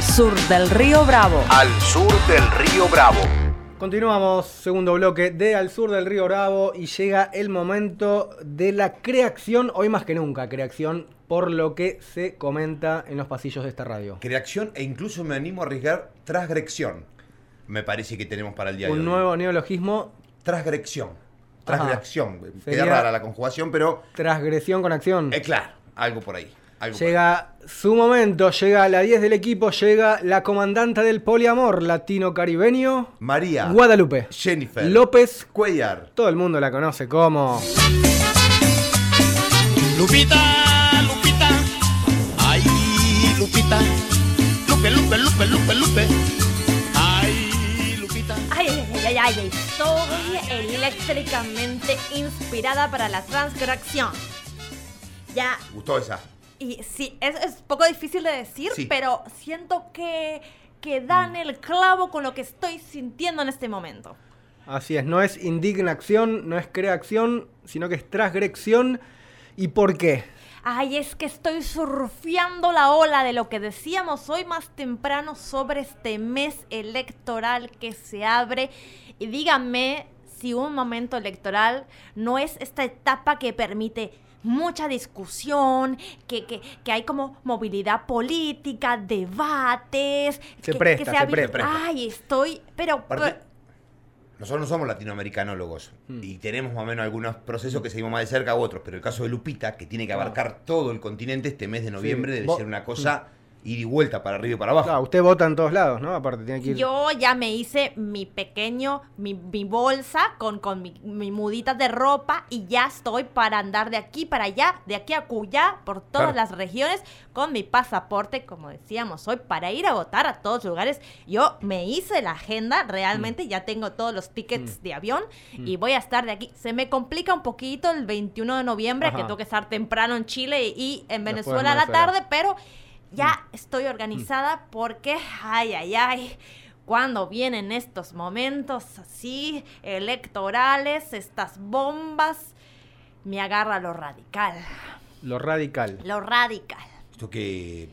S1: sur del río Bravo.
S3: Al sur del río Bravo. Continuamos, segundo bloque de Al Sur del Río Bravo y llega el momento de la creación, hoy más que nunca, creación por lo que se comenta en los pasillos de esta radio.
S2: Creación e incluso me animo a arriesgar transgresión. Me parece que tenemos para el día de
S3: Un
S2: hoy.
S3: nuevo neologismo.
S2: Transgresión. Transgresión. Queda rara la conjugación, pero.
S3: Transgresión con acción.
S2: Eh, claro, algo por ahí. algo por
S3: Llega su momento, llega la 10 del equipo, llega la comandante del poliamor latino-caribeño.
S2: María.
S3: Guadalupe.
S2: Jennifer.
S3: López
S2: Cuellar.
S3: Todo el mundo la conoce como.
S10: Lupita, Lupita, ay, Lupita, Lupe, Lupe, Lupe, Lupe, Lupe, ay, Lupita.
S1: Ay, ay, ay, ay, ay, estoy eléctricamente inspirada para la transgresión. Ya,
S2: Gustó esa.
S1: Y sí, es, es poco difícil de decir,
S2: Sí.
S1: pero siento que, que dan el clavo con lo que estoy sintiendo en este momento.
S3: Así es, no es indignación, no es creación, sino que es transgresión. ¿Y por qué?
S1: Ay, es que estoy surfeando la ola de lo que decíamos hoy más temprano sobre este mes electoral que se abre. Y díganme si un momento electoral no es esta etapa que permite mucha discusión, que, que, que hay como movilidad política, debates.
S2: Se
S1: que,
S2: presta,
S1: que
S2: se
S1: habi-
S2: presta.
S1: Ay, estoy, pero...
S2: Aparte, nosotros no somos latinoamericanólogos y tenemos más o menos algunos procesos que seguimos más de cerca u otros, pero el caso de Lupita, que tiene que abarcar todo el continente este mes de noviembre, debe ser una cosa ir y vuelta para arriba y para abajo.
S3: Claro, usted vota en todos lados, ¿no? Aparte, tiene que ir.
S1: Yo ya me hice mi pequeño, mi, mi bolsa con, con mi, mi mudita de ropa y ya estoy para andar de aquí para allá, de aquí a Cuyá, por todas
S2: Claro.
S1: las regiones, con mi pasaporte, como decíamos hoy, para ir a votar a todos lugares. Yo me hice la agenda, realmente ya tengo todos los tickets de avión y voy a estar de aquí. Se me complica un poquito el 21 de noviembre,
S3: Ajá.
S1: que tengo que estar temprano en Chile y en
S3: en
S1: Venezuela a la
S3: Venezuela.
S1: tarde, pero ya estoy organizada porque, ay, ay, ay, cuando vienen estos momentos así electorales, estas bombas, me agarra lo radical,
S3: Lo radical.
S1: lo radical.
S2: Esto que...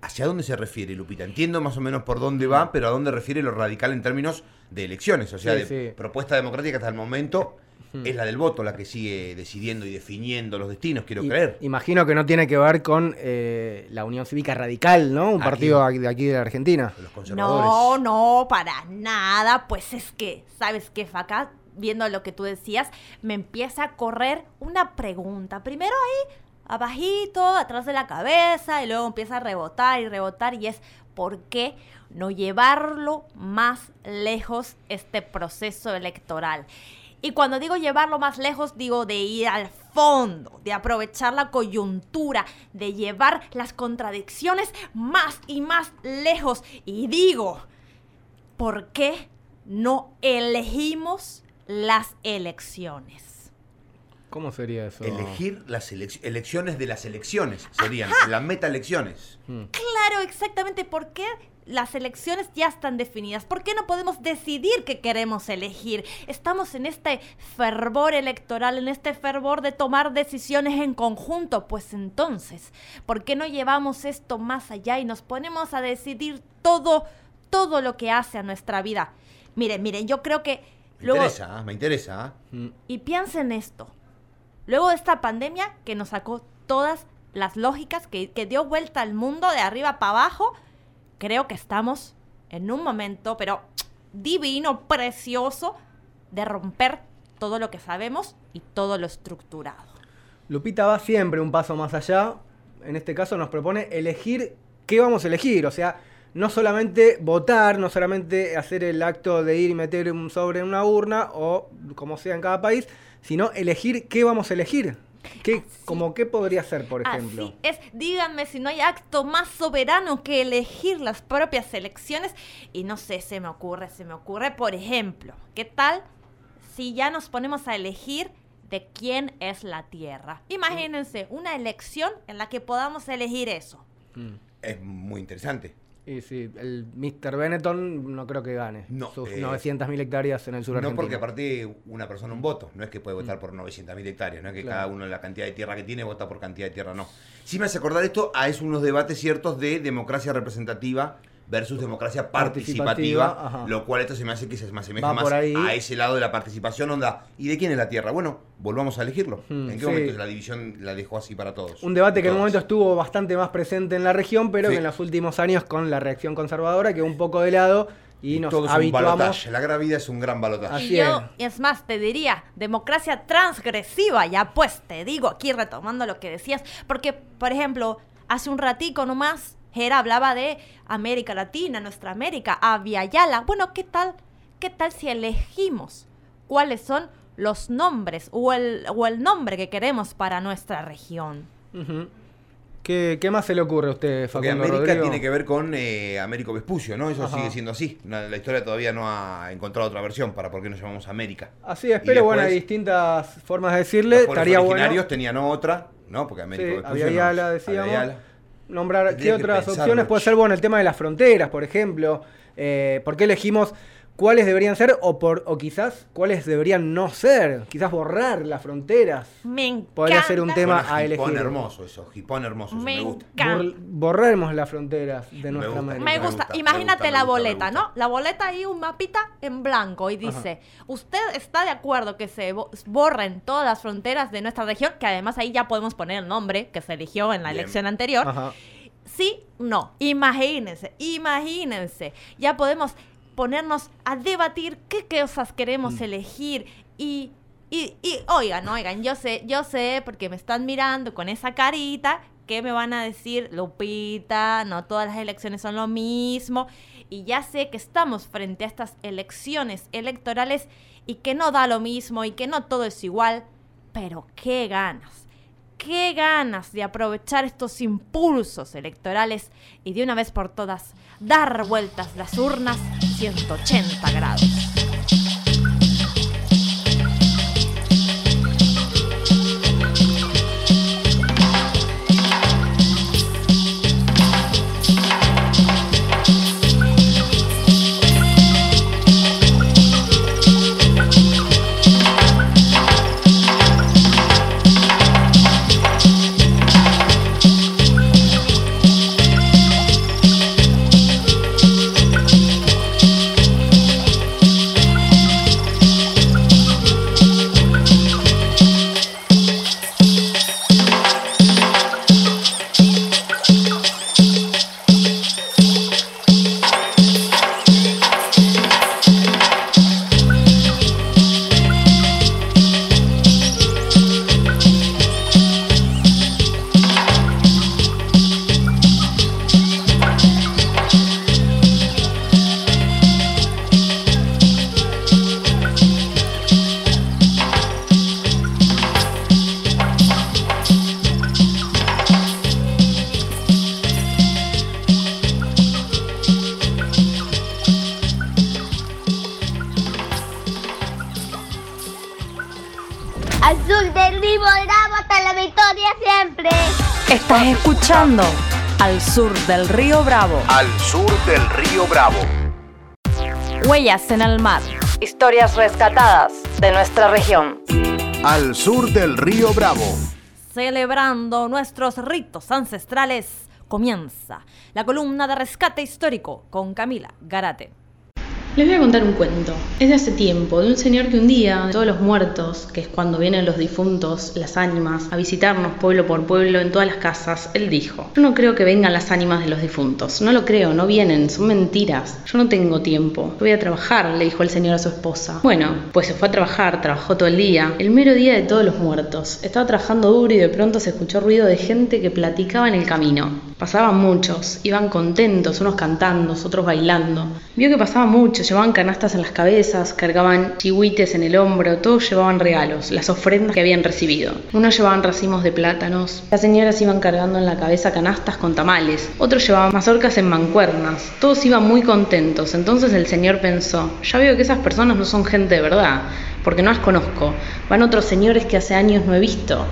S2: ¿Hacia dónde se refiere, Lupita? Entiendo más o menos por dónde va, pero a dónde refiere lo radical en términos de elecciones. O sea,
S3: Sí,
S2: de
S3: sí.
S2: propuesta democrática hasta el momento
S3: Hmm.
S2: es la del voto la que sigue decidiendo y definiendo los destinos, quiero creer.
S3: Imagino que no tiene que ver con eh, la Unión Cívica Radical, ¿no? Un
S2: Aquí.
S3: partido de aquí de Argentina.
S2: Los conservadores.
S1: No, no, para nada. Pues es que, ¿sabes qué, Faca? Viendo lo que tú decías, me empieza a correr una pregunta. Primero ahí, abajito, atrás de la cabeza, y luego empieza a rebotar y rebotar, y es ¿por qué no llevarlo más lejos este proceso electoral? Y cuando digo llevarlo más lejos, digo de ir al fondo, de aprovechar la coyuntura, de llevar las contradicciones más y más lejos. Y digo, ¿por qué no elegimos las elecciones?
S3: ¿Cómo sería eso?
S2: Elegir las elec- elecciones de las elecciones serían las meta elecciones.
S3: Mm.
S1: Claro, exactamente. ¿Por qué las elecciones ya están definidas? ¿Por qué no podemos decidir qué queremos elegir? Estamos en este fervor electoral, en este fervor de tomar decisiones en conjunto. Pues entonces, ¿por qué no llevamos esto más allá y nos ponemos a decidir todo, todo lo que hace a nuestra vida? Miren, miren, yo creo que
S2: Me
S1: luego...
S2: interesa, ¿ah? me interesa. ¿ah?
S3: Mm.
S1: Y piensen esto. Luego de esta pandemia que nos sacó todas las lógicas, que, que dio vuelta al mundo de arriba para abajo, creo que estamos en un momento, pero divino, precioso, de romper todo lo que sabemos y todo lo estructurado.
S3: Lupita va siempre un paso más allá. En este caso nos propone elegir qué vamos a elegir. O sea, no solamente votar, no solamente hacer el acto de ir y meter un sobre en una urna o como sea en cada país, sino elegir qué vamos a elegir. ¿Qué, como qué podría ser, por ejemplo?
S1: Así es, díganme si no hay acto más soberano que elegir las propias elecciones. Y no sé, se me ocurre, se me ocurre, por ejemplo, ¿qué tal si ya nos ponemos a elegir de quién es la tierra? Imagínense una elección en la que podamos elegir eso.
S2: Es muy interesante.
S3: Y sí, el Mr. Benetton no creo que gane.
S2: No,
S3: Sus
S2: eh,
S3: 900.000 hectáreas en el sur
S2: No
S3: argentino.
S2: porque aparte una persona un voto, no es que puede votar por 900.000 hectáreas, no es que
S3: Claro.
S2: cada uno la cantidad de tierra que tiene vota por cantidad de tierra, no. Sí me hace acordar esto a es unos debates ciertos de democracia representativa versus democracia participativa, lo cual esto se me hace que se me asemeja
S3: Va
S2: más
S3: por ahí.
S2: a ese lado de la participación, onda, ¿y de quién es la tierra? Bueno, volvamos a elegirlo.
S3: Hmm,
S2: ¿En qué
S3: sí.
S2: momento la división la dejó así para todos?
S3: Un debate que en un momento estuvo bastante más presente en la región, pero
S2: Sí.
S3: que en los últimos años con la reacción conservadora quedó un poco de lado y, nos
S2: Todo es un
S3: habituamos.
S2: balotaje, la gran vida es un gran balotaje.
S3: Así
S1: y yo, es más, te diría, democracia transgresiva, ya pues te digo aquí retomando lo que decías, porque, por ejemplo, hace un ratico nomás, Jera hablaba de América Latina, nuestra América, Aviala. Bueno, ¿qué tal? ¿Qué tal si elegimos cuáles son los nombres o el, o el nombre que queremos para nuestra región?
S3: Ujú. ¿Qué, qué más se le ocurre a usted,
S2: Porque
S3: Facundo
S2: América
S3: Rodrigo?
S2: tiene que ver con eh, Américo Vespucio, ¿no? Eso
S3: Ajá.
S2: sigue siendo así. No, la historia todavía no ha encontrado otra versión para por qué nos llamamos América.
S3: Así es, pero bueno, hay distintas formas de decirle.
S2: Los
S3: Estaría bueno
S2: originarios tenían otra, ¿no? Porque Américo
S3: Sí,
S2: Vespucio
S3: Aviala,
S2: nos-
S3: decíamos.
S2: Aviala.
S3: Nombrar qué otras opciones. Puede ser, bueno, el tema de las fronteras, por ejemplo. Eh, ¿Por qué elegimos cuáles deberían ser o, por, o quizás cuáles deberían no ser? Quizás borrar las fronteras.
S1: Me encanta.
S3: Podría ser un tema
S2: Bueno,
S3: a elegir.
S2: hermoso eso, Jipón hermoso, eso
S1: Me
S2: me gusta.
S3: Bor- borraremos las fronteras de nuestra. América.
S1: Me
S2: Me
S1: gusta. Imagínate la boleta. ¿no? La boleta ahí, un mapita en blanco y dice, ¿usted está de acuerdo que se bo- borren todas las fronteras de nuestra región? Que además ahí ya podemos poner el nombre que se eligió en la
S2: Bien.
S1: elección anterior.
S3: Ajá.
S1: Sí, no. Imagínense, imagínense. Ya podemos ponernos a debatir qué cosas queremos
S2: Mm.
S1: elegir y Y, y oigan, oigan, yo sé, yo sé, porque me están mirando con esa carita, que me van a decir, Lupita, no todas las elecciones son lo mismo. Y ya sé que estamos frente a estas elecciones electorales y que no da lo mismo y que no todo es igual. Pero qué ganas, qué ganas de aprovechar estos impulsos electorales y de una vez por todas dar vueltas las urnas 180 grados.
S11: Del
S1: Río Bravo.
S12: Al sur del río Bravo.
S1: Huellas en el mar.
S13: Historias rescatadas de nuestra región.
S12: Al sur del río Bravo.
S1: Celebrando nuestros ritos ancestrales, comienza la columna de rescate histórico con Camila Garate.
S14: Les voy a contar un cuento. Es de hace tiempo, de un señor que un día, todos los muertos, que es cuando vienen los difuntos, las ánimas, a visitarnos pueblo por pueblo en todas las casas, él dijo, yo no creo que vengan las ánimas de los difuntos, no lo creo, no vienen, son mentiras, yo no tengo tiempo, voy a trabajar, le dijo el señor a su esposa. Bueno, pues se fue a trabajar, trabajó todo el día, el mero día de todos los muertos. Estaba trabajando duro y de pronto se escuchó ruido de gente que platicaba en el camino. Pasaban muchos, iban contentos, unos cantando, otros bailando. Vio que pasaba mucho, llevaban canastas en las cabezas, cargaban chihuites en el hombro, todos llevaban regalos, las ofrendas que habían recibido. Unos llevaban racimos de plátanos, las señoras iban cargando en la cabeza canastas con tamales, otros llevaban mazorcas en mancuernas, todos iban muy contentos. Entonces el señor pensó, ya veo que esas personas no son gente de verdad, porque no las conozco, van otros señores que hace años no he visto.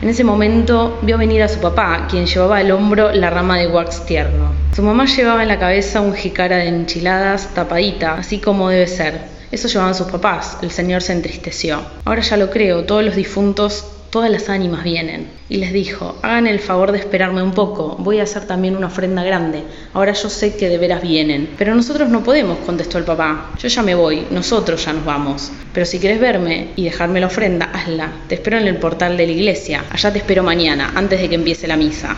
S14: En ese momento vio venir a su papá, quien llevaba al hombro la rama de wax tierno. Su mamá llevaba en la cabeza un jicara de enchiladas tapadita, así como debe ser. Eso llevaban sus papás. El señor se entristeció. Ahora ya lo creo, todos los difuntos, todas las ánimas vienen. Y les dijo, hagan el favor de esperarme un poco, voy a hacer también una ofrenda grande. Ahora yo sé que de veras vienen. Pero nosotros no podemos, contestó el papá. Yo ya me voy, nosotros ya nos vamos. Pero si quieres verme y dejarme la ofrenda, hazla. Te espero en el portal de la iglesia. Allá te espero mañana, antes de que empiece la misa.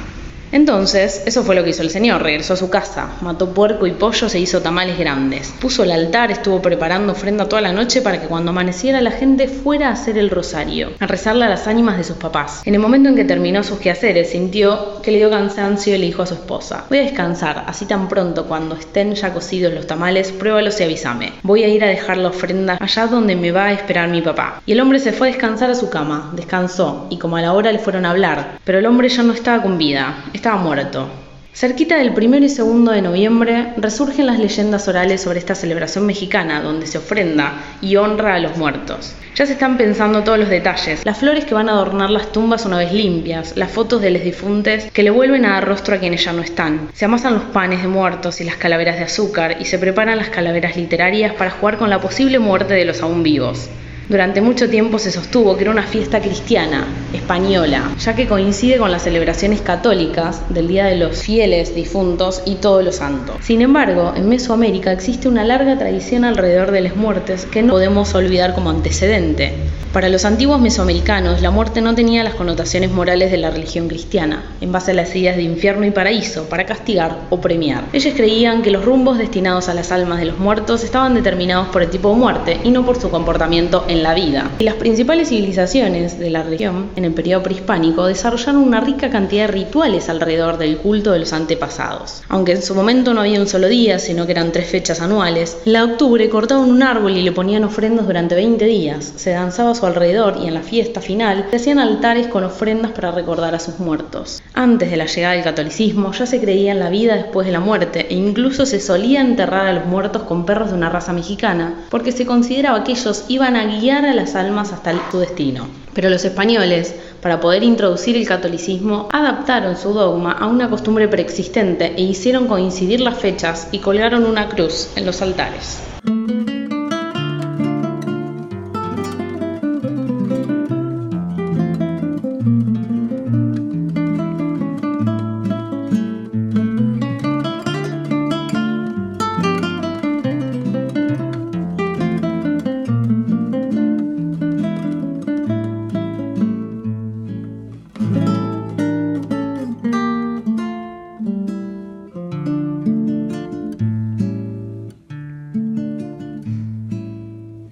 S14: Entonces, eso fue lo que hizo el señor, regresó a su casa, mató puerco y pollo, se hizo tamales grandes, puso el altar, estuvo preparando ofrenda toda la noche para que cuando amaneciera la gente fuera a hacer el rosario, a rezarle a las ánimas de sus papás. En el momento en que terminó sus quehaceres, sintió que le dio cansancio y le dijo a su esposa, voy a descansar, así tan pronto cuando estén ya cocidos los tamales, pruébalos y avísame. Voy a ir a dejar la ofrenda allá donde me va a esperar mi papá. Y el hombre se fue a descansar a su cama, descansó, y como a la hora le fueron a hablar, pero el hombre ya no estaba con vida, estaba muerto. Cerquita del primero y segundo de noviembre resurgen las leyendas orales sobre esta celebración mexicana donde se ofrenda y honra a los muertos. Ya se están pensando todos los detalles, las flores que van a adornar las tumbas una vez limpias, las fotos de los difuntos que le vuelven a dar rostro a quienes ya no están. Se amasan los panes de muertos y las calaveras de azúcar y se preparan las calaveras literarias para jugar con la posible muerte de los aún vivos. Durante mucho tiempo se sostuvo que era una fiesta cristiana, española, ya que coincide con las celebraciones católicas del Día de los Fieles Difuntos y Todos los Santos. Sin embargo, en Mesoamérica existe una larga tradición alrededor de las muertes que no podemos olvidar como antecedente. Para los antiguos mesoamericanos, la muerte no tenía las connotaciones morales de la religión cristiana, en base a las ideas de infierno y paraíso, para castigar o premiar. Ellos creían que los rumbos destinados a las almas de los muertos estaban determinados por el tipo de muerte y no por su comportamiento en la vida. Las principales civilizaciones de la región, en el periodo prehispánico, desarrollaron una rica cantidad de rituales alrededor del culto de los antepasados. Aunque en su momento no había un solo día, sino que eran tres fechas anuales, en la octubre cortaban un árbol y le ponían ofrendas durante 20 días, se danzaba su alrededor y en la fiesta final se hacían altares con ofrendas para recordar a sus muertos. Antes de la llegada del catolicismo ya se creía en la vida después de la muerte e incluso se solía enterrar a los muertos con perros de una raza mexicana porque se consideraba que ellos iban a guiar a las almas hasta su destino. Pero los españoles, para poder introducir el catolicismo, adaptaron su dogma a una costumbre preexistente e hicieron coincidir las fechas y colgaron una cruz en los altares.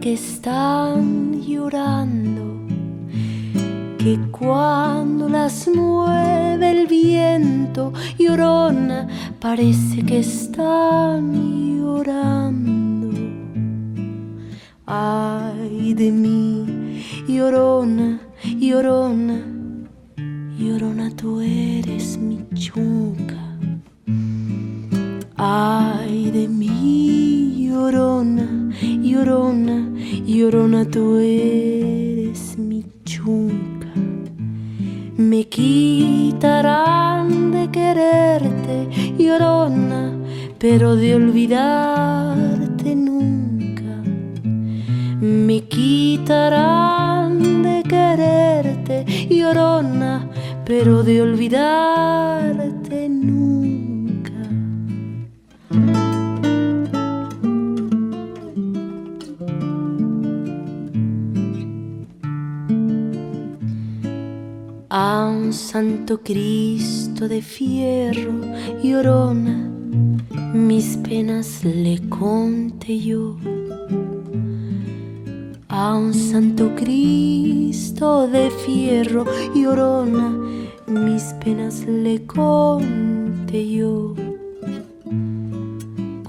S15: que están llorando. Que cuando las mueve el viento, llorona, parece que están llorando. Ay de mí, llorona, llorona, llorona, tú eres mi chunca. Ay de mí, llorona, llorona, llorona, tú eres mi chunca. Me quitarán de quererte, llorona, pero de olvidarte nunca. Me quitarán de quererte, llorona, pero de olvidarte nunca. A un santo Cristo de fierro, llorona, mis penas le conté yo. A un santo Cristo de fierro, llorona, mis penas le conté yo.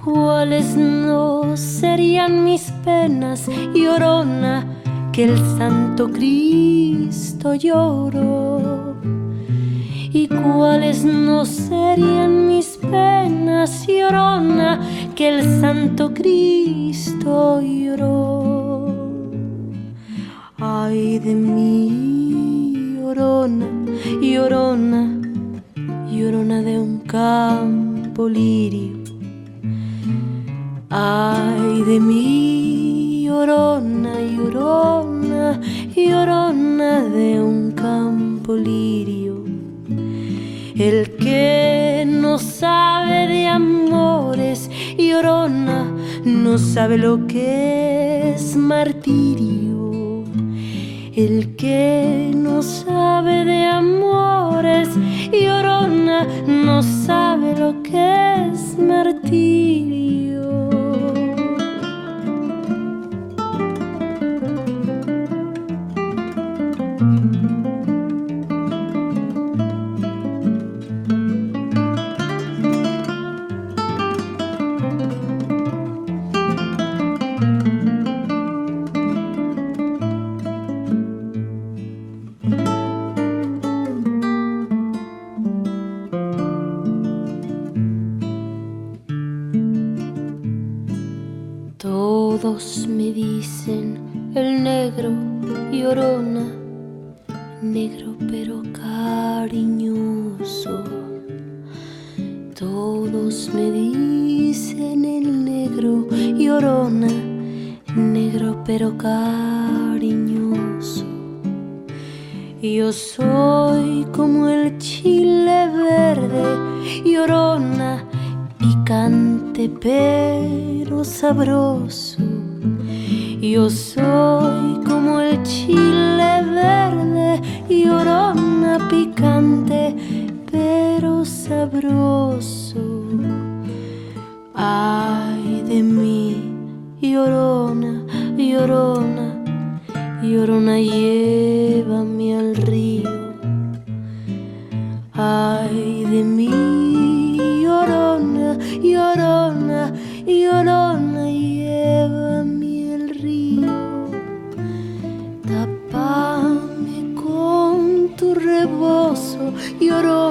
S15: ¿Cuáles no serían mis penas, llorona, que el santo Cristo lloró? ¿Y cuáles no serían mis penas, llorona, que el santo Cristo lloró? Ay de mí, llorona, llorona, llorona de un campo lirio. Ay de mí, llorona, llorona, llorona de un campo lirio. El que no sabe de amores, llorona, no sabe lo que es martirio. El que no sabe de amores, llorona, no sabe lo que es martirio. Como el chile verde, llorona, picante pero sabroso. Ay de mí, llorona, llorona, llorona, llévame al río. Ay choro.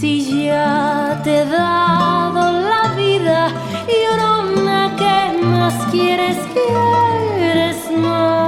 S15: Si ya te he dado la vida, llorona, ¿qué más quieres? ¿Quieres más?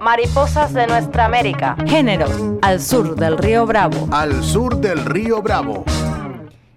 S13: Mariposas de nuestra América. Géneros. Al sur del Río Bravo.
S12: Al sur del río Bravo.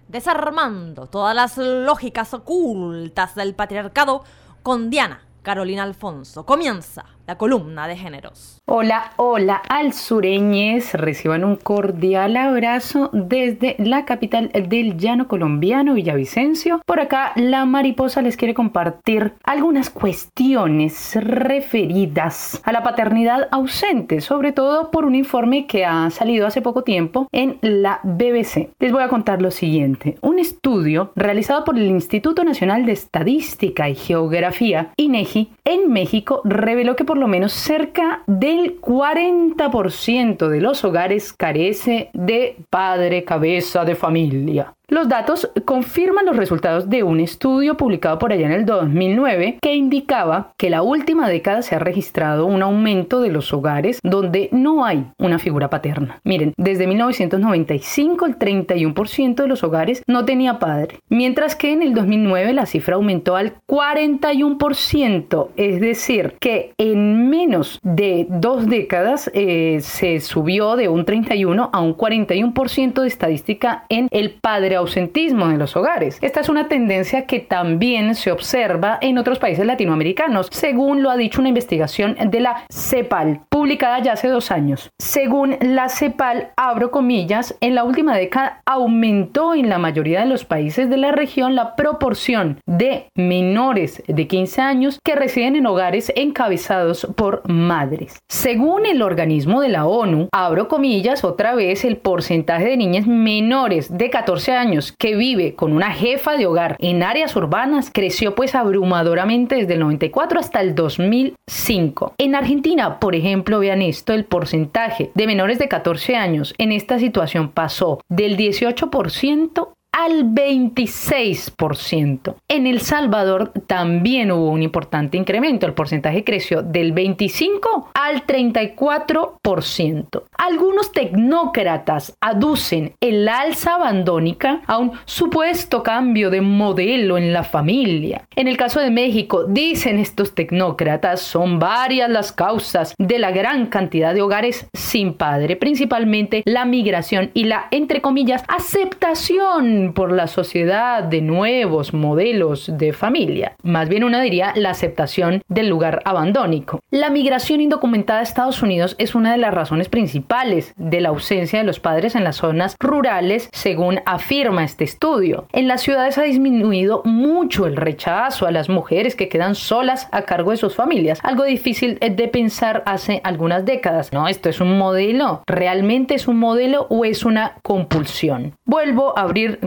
S1: Desarmando todas las lógicas ocultas del patriarcado con Diana Carolina Alfonso. Comienza la columna de géneros.
S16: Hola, hola, al sureñes. Reciban un cordial abrazo desde la capital del llano colombiano, Villavicencio. Por acá, la mariposa les quiere compartir algunas cuestiones referidas a la paternidad ausente, sobre todo por un informe que ha salido hace poco tiempo en la BBC. Les voy a contar lo siguiente. Un estudio realizado por el Instituto Nacional de Estadística y Geografía, INEGI, en México reveló que por lo menos cerca del 40% de los hogares carece de padre cabeza de familia. Los datos confirman los resultados de un estudio publicado por allá en el 2009 que indicaba que la última década se ha registrado un aumento de los hogares donde no hay una figura paterna. Miren, desde 1995 el 31% de los hogares no tenía padre, mientras que en el 2009 la cifra aumentó al 41%, es decir, que en menos de dos décadas eh, se subió de un 31 a un 41% de estadística en el padre ausentismo de los hogares. Esta es una tendencia que también se observa en otros países latinoamericanos, según lo ha dicho una investigación de la CEPAL, publicada ya hace dos años. Según la CEPAL, abro comillas, en la última década aumentó en la mayoría de los países de la región la proporción de menores de 15 años que residen en hogares encabezados por madres. Según el organismo de la ONU, abro comillas otra vez, el porcentaje de niñas menores de 14 años que vive con una jefa de hogar en áreas urbanas creció pues abrumadoramente desde el 94 hasta el 2005. En Argentina, por ejemplo, vean esto, el porcentaje de menores de 14 años en esta situación pasó del 18% al 26%. En El Salvador también hubo un importante incremento. El porcentaje creció del 25 al 34%. Algunos tecnócratas aducen el alza abandónica a un supuesto cambio de modelo en la familia. En el caso de México, dicen estos tecnócratas, son varias las causas de la gran cantidad de hogares sin padre, principalmente la migración y la, entre comillas, aceptación por la sociedad de nuevos modelos de familia. Más bien uno diría la aceptación del lugar abandónico. La migración indocumentada a Estados Unidos es una de las razones principales de la ausencia de los padres en las zonas rurales, según afirma este estudio. En las ciudades ha disminuido mucho el rechazo a las mujeres que quedan solas a cargo de sus familias, algo difícil de pensar hace algunas décadas. No, esto es un modelo. ¿Realmente es un modelo o es una compulsión? Vuelvo a abrir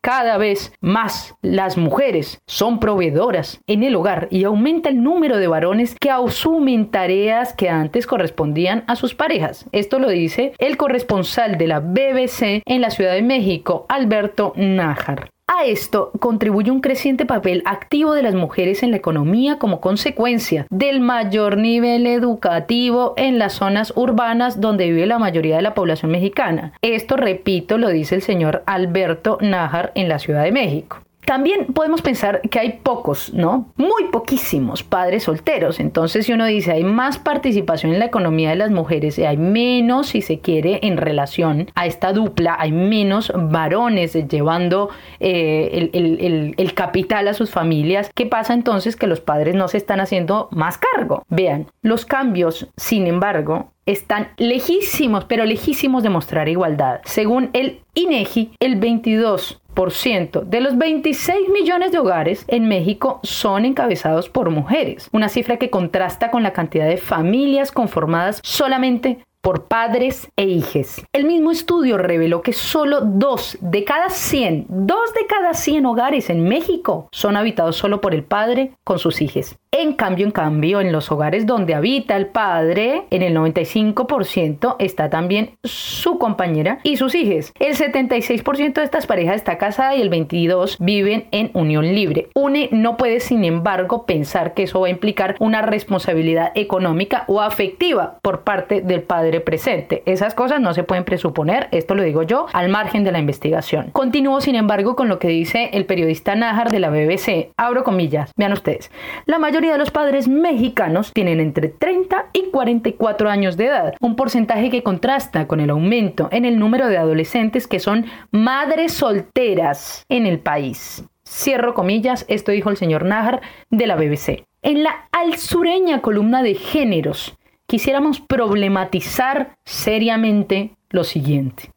S16: Cada vez más las mujeres son proveedoras en el hogar y aumenta el número de varones que asumen tareas que antes correspondían a sus parejas. Esto lo dice el corresponsal de la BBC en la Ciudad de México, Alberto Nájar. A esto contribuye un creciente papel activo de las mujeres en la economía como consecuencia del mayor nivel educativo en las zonas urbanas donde vive la mayoría de la población mexicana. Esto, repito, lo dice el señor Alberto Nájar en la Ciudad de México. También podemos pensar que hay pocos, ¿no? Muy poquísimos padres solteros. Entonces, si uno dice hay más participación en la economía de las mujeres hay menos, si se quiere, en relación a esta dupla, hay menos varones llevando eh, el, el- capital a sus familias, ¿qué pasa entonces? Que los padres no se están haciendo más cargo. Vean, los cambios, sin embargo, están lejísimos, pero lejísimos de mostrar igualdad. Según el INEGI, el 22% de los 26 millones de hogares en México son encabezados por mujeres, una cifra que contrasta con la cantidad de familias conformadas solamente por padres e hijes. El mismo estudio reveló que solo dos de cada 100, dos de cada 100 hogares en México son habitados solo por el padre con sus hijos. En cambio, en cambio, en los hogares donde habita el padre, en el 95% está también su compañera y sus hijos. El 76% de estas parejas está casada y el 22% viven en unión libre. UNE no puede, sin embargo, pensar que eso va a implicar una responsabilidad económica o afectiva por parte del padre presente. Esas cosas no se pueden presuponer, esto lo digo yo, al margen de la investigación. Continúo, sin embargo, con lo que dice el periodista Nájar de la BBC. Abro comillas, vean ustedes. La mayoría de los padres mexicanos tienen entre 30 y 44 años de edad, un porcentaje que contrasta con el aumento en el número de adolescentes que son madres solteras en el país. Cierro comillas, esto dijo el señor Nájar de la BBC. En la alsureña columna de géneros, quisiéramos problematizar seriamente lo siguiente.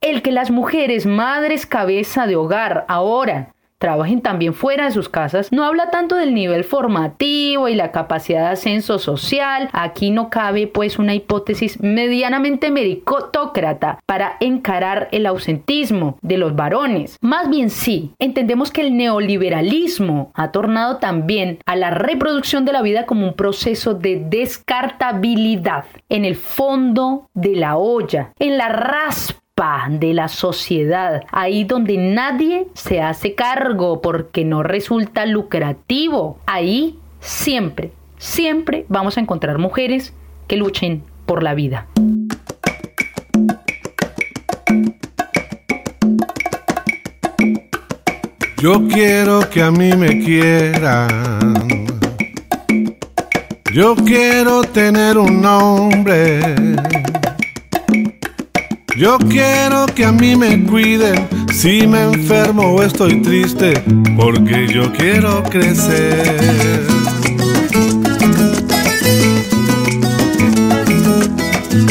S16: El que las mujeres madres cabeza de hogar ahora trabajen también fuera de sus casas, no habla tanto del nivel formativo y la capacidad de ascenso social. Aquí no cabe pues una hipótesis medianamente meritócrata para encarar el ausentismo de los varones. Más bien sí, entendemos que el neoliberalismo ha tornado también a la reproducción de la vida como un proceso de descartabilidad en el fondo de la olla, en la raspa de la sociedad, ahí donde nadie se hace cargo porque no resulta lucrativo. Ahí siempre, siempre vamos a encontrar mujeres que luchen por la vida.
S17: Yo quiero que a mí me quieran. Yo quiero tener un nombre. Yo quiero que a mí me cuiden si me enfermo o estoy triste, porque yo quiero crecer.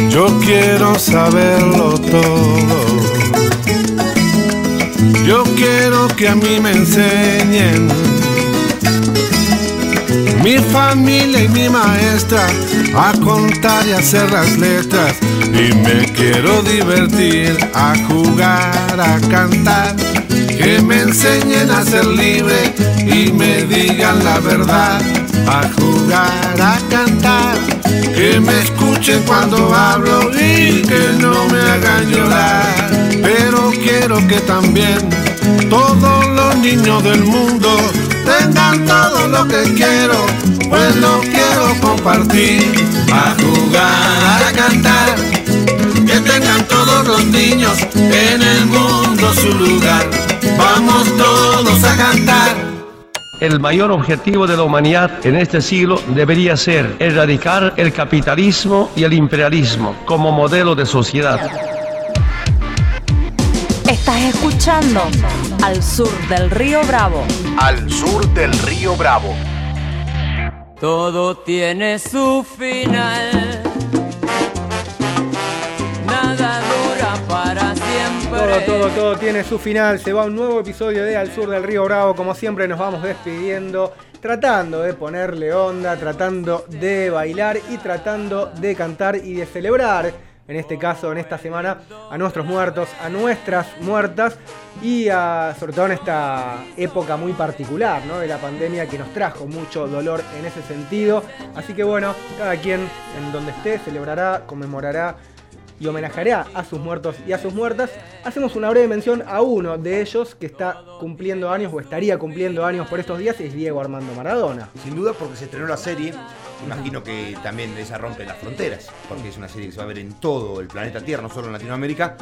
S17: Yo quiero saberlo todo. Yo quiero que a mí me enseñen mi familia y mi maestra a contar y hacer las letras. Y me quiero divertir, a jugar, a cantar. Que me enseñen a ser libre y me digan la verdad. A jugar, a cantar. Que me escuchen cuando hablo y que no me hagan llorar. Pero quiero que también todos los niños del mundo tengan todo lo que quiero, pues lo quiero compartir. A jugar, a cantar, que tengan todos los niños en el mundo su lugar. Vamos todos a cantar.
S18: El mayor objetivo de la humanidad en este siglo debería ser erradicar el capitalismo y el imperialismo como modelo de sociedad.
S13: Estás escuchando Al Sur del Río Bravo.
S12: Al sur del río Bravo.
S19: Todo tiene su final. Nada dura para siempre.
S3: Todo, todo, todo tiene su final. Se va un nuevo episodio de Al Sur del Río Bravo. Como siempre nos vamos despidiendo, tratando de ponerle onda, tratando de bailar y tratando de cantar y de celebrar. En este caso, en esta semana, a nuestros muertos, a nuestras muertas y a, sobre todo en esta época muy particular ¿no? de la pandemia que nos trajo mucho dolor en ese sentido. Así que bueno, cada quien en donde esté celebrará, conmemorará y homenajeará a sus muertos y a sus muertas, hacemos una breve mención a uno de ellos que está cumpliendo años o estaría cumpliendo años por estos días, es Diego Armando Maradona.
S2: Sin duda porque se estrenó la serie, imagino que también esa rompe las fronteras, porque es una serie que se va a ver en todo el planeta Tierra, no solo en Latinoamérica.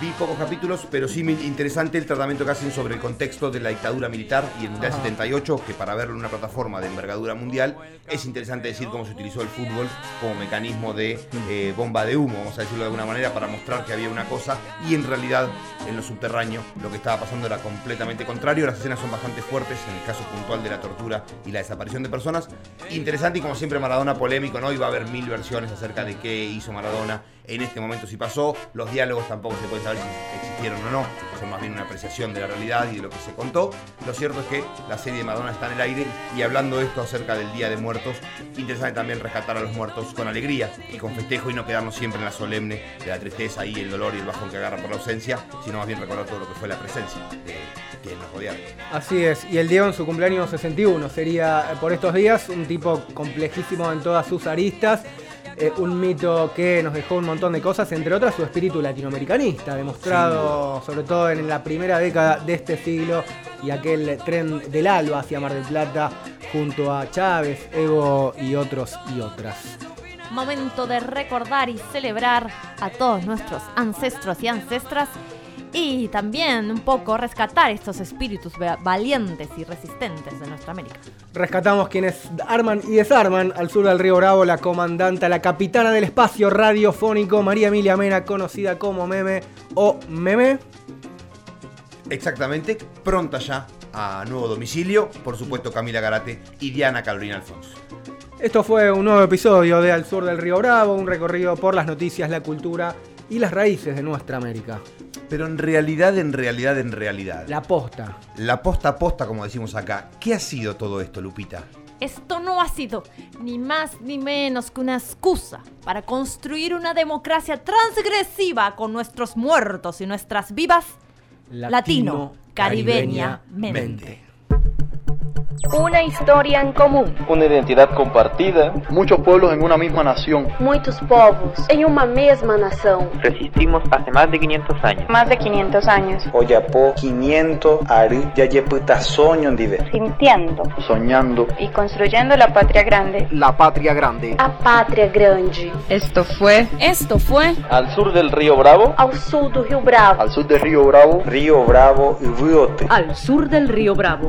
S2: Vi pocos capítulos, pero sí interesante el tratamiento que hacen sobre el contexto de la dictadura militar y el Mundial
S3: Ajá.
S2: 78, que para verlo en una plataforma de envergadura mundial, es interesante decir cómo se utilizó el fútbol como mecanismo de eh, bomba de humo, vamos a decirlo de alguna manera, para mostrar que había una cosa y en realidad en lo subterráneo lo que estaba pasando era completamente contrario. Las escenas son bastante fuertes en el caso puntual de la tortura y la desaparición de personas. Interesante y como siempre Maradona polémico, ¿no? Y va a haber mil versiones acerca de qué hizo Maradona en este momento si pasó. Los diálogos tampoco se puede saber si existieron o no, son más bien una apreciación de la realidad y de lo que se contó. Lo cierto es que la serie de Maradona está en el aire y hablando de esto acerca del Día de Muertos, interesante también rescatar a los muertos con alegría y con festejo y no quedarnos siempre en la solemne de la tristeza y el dolor y el bajón que agarra por la ausencia, sino más bien recordar todo lo que fue la presencia de quien nos rodearon.
S3: Así es, y el Diego en su cumpleaños 61 sería eh, por estos días un tipo complejísimo en todas sus aristas, eh, un mito que nos dejó un montón de cosas, entre otras su espíritu latinoamericanista, demostrado sobre todo en la primera década de este siglo y aquel tren del alba hacia Mar del Plata junto a Chávez, Evo y otros y otras.
S1: Momento de recordar y celebrar a todos nuestros ancestros y ancestras y también un poco rescatar estos espíritus va- valientes y resistentes de nuestra América.
S3: Rescatamos quienes arman y desarman al sur del río Bravo la comandanta, la capitana del espacio radiofónico, María Emilia Mena, conocida como Meme o Meme.
S2: Exactamente, pronta ya a nuevo domicilio, por supuesto Camila Garate y Diana Carolina Alfonso.
S3: Esto fue un nuevo episodio de Al Sur del Río Bravo, un recorrido por las noticias, la cultura y las raíces de nuestra América.
S2: Pero en realidad, en realidad, en realidad.
S3: La posta.
S2: La posta a posta, como decimos acá. ¿Qué ha sido todo esto, Lupita?
S1: Esto no ha sido ni más ni menos que una excusa para construir una democracia transgresiva con nuestros muertos y nuestras vivas latino, caribeñamente.
S11: Una historia en común.
S20: Una identidad compartida. Muchos pueblos en una misma nación.
S11: Muitos povos em uma mesma nação.
S21: Resistimos hace más de 500 años.
S11: Más de 500 años.
S21: Oyapo 500 ari yayeputa soño dive.
S11: Sintiendo
S20: Soñando.
S11: y construyendo la patria grande.
S21: La patria grande.
S11: A pátria grande.
S13: Esto fue. Esto fue.
S20: Al sur del río Bravo.
S11: Ao sul do Rio Bravo.
S20: Al sur del río Bravo.
S21: Río Bravo y Riote.
S13: Al sur del río Bravo.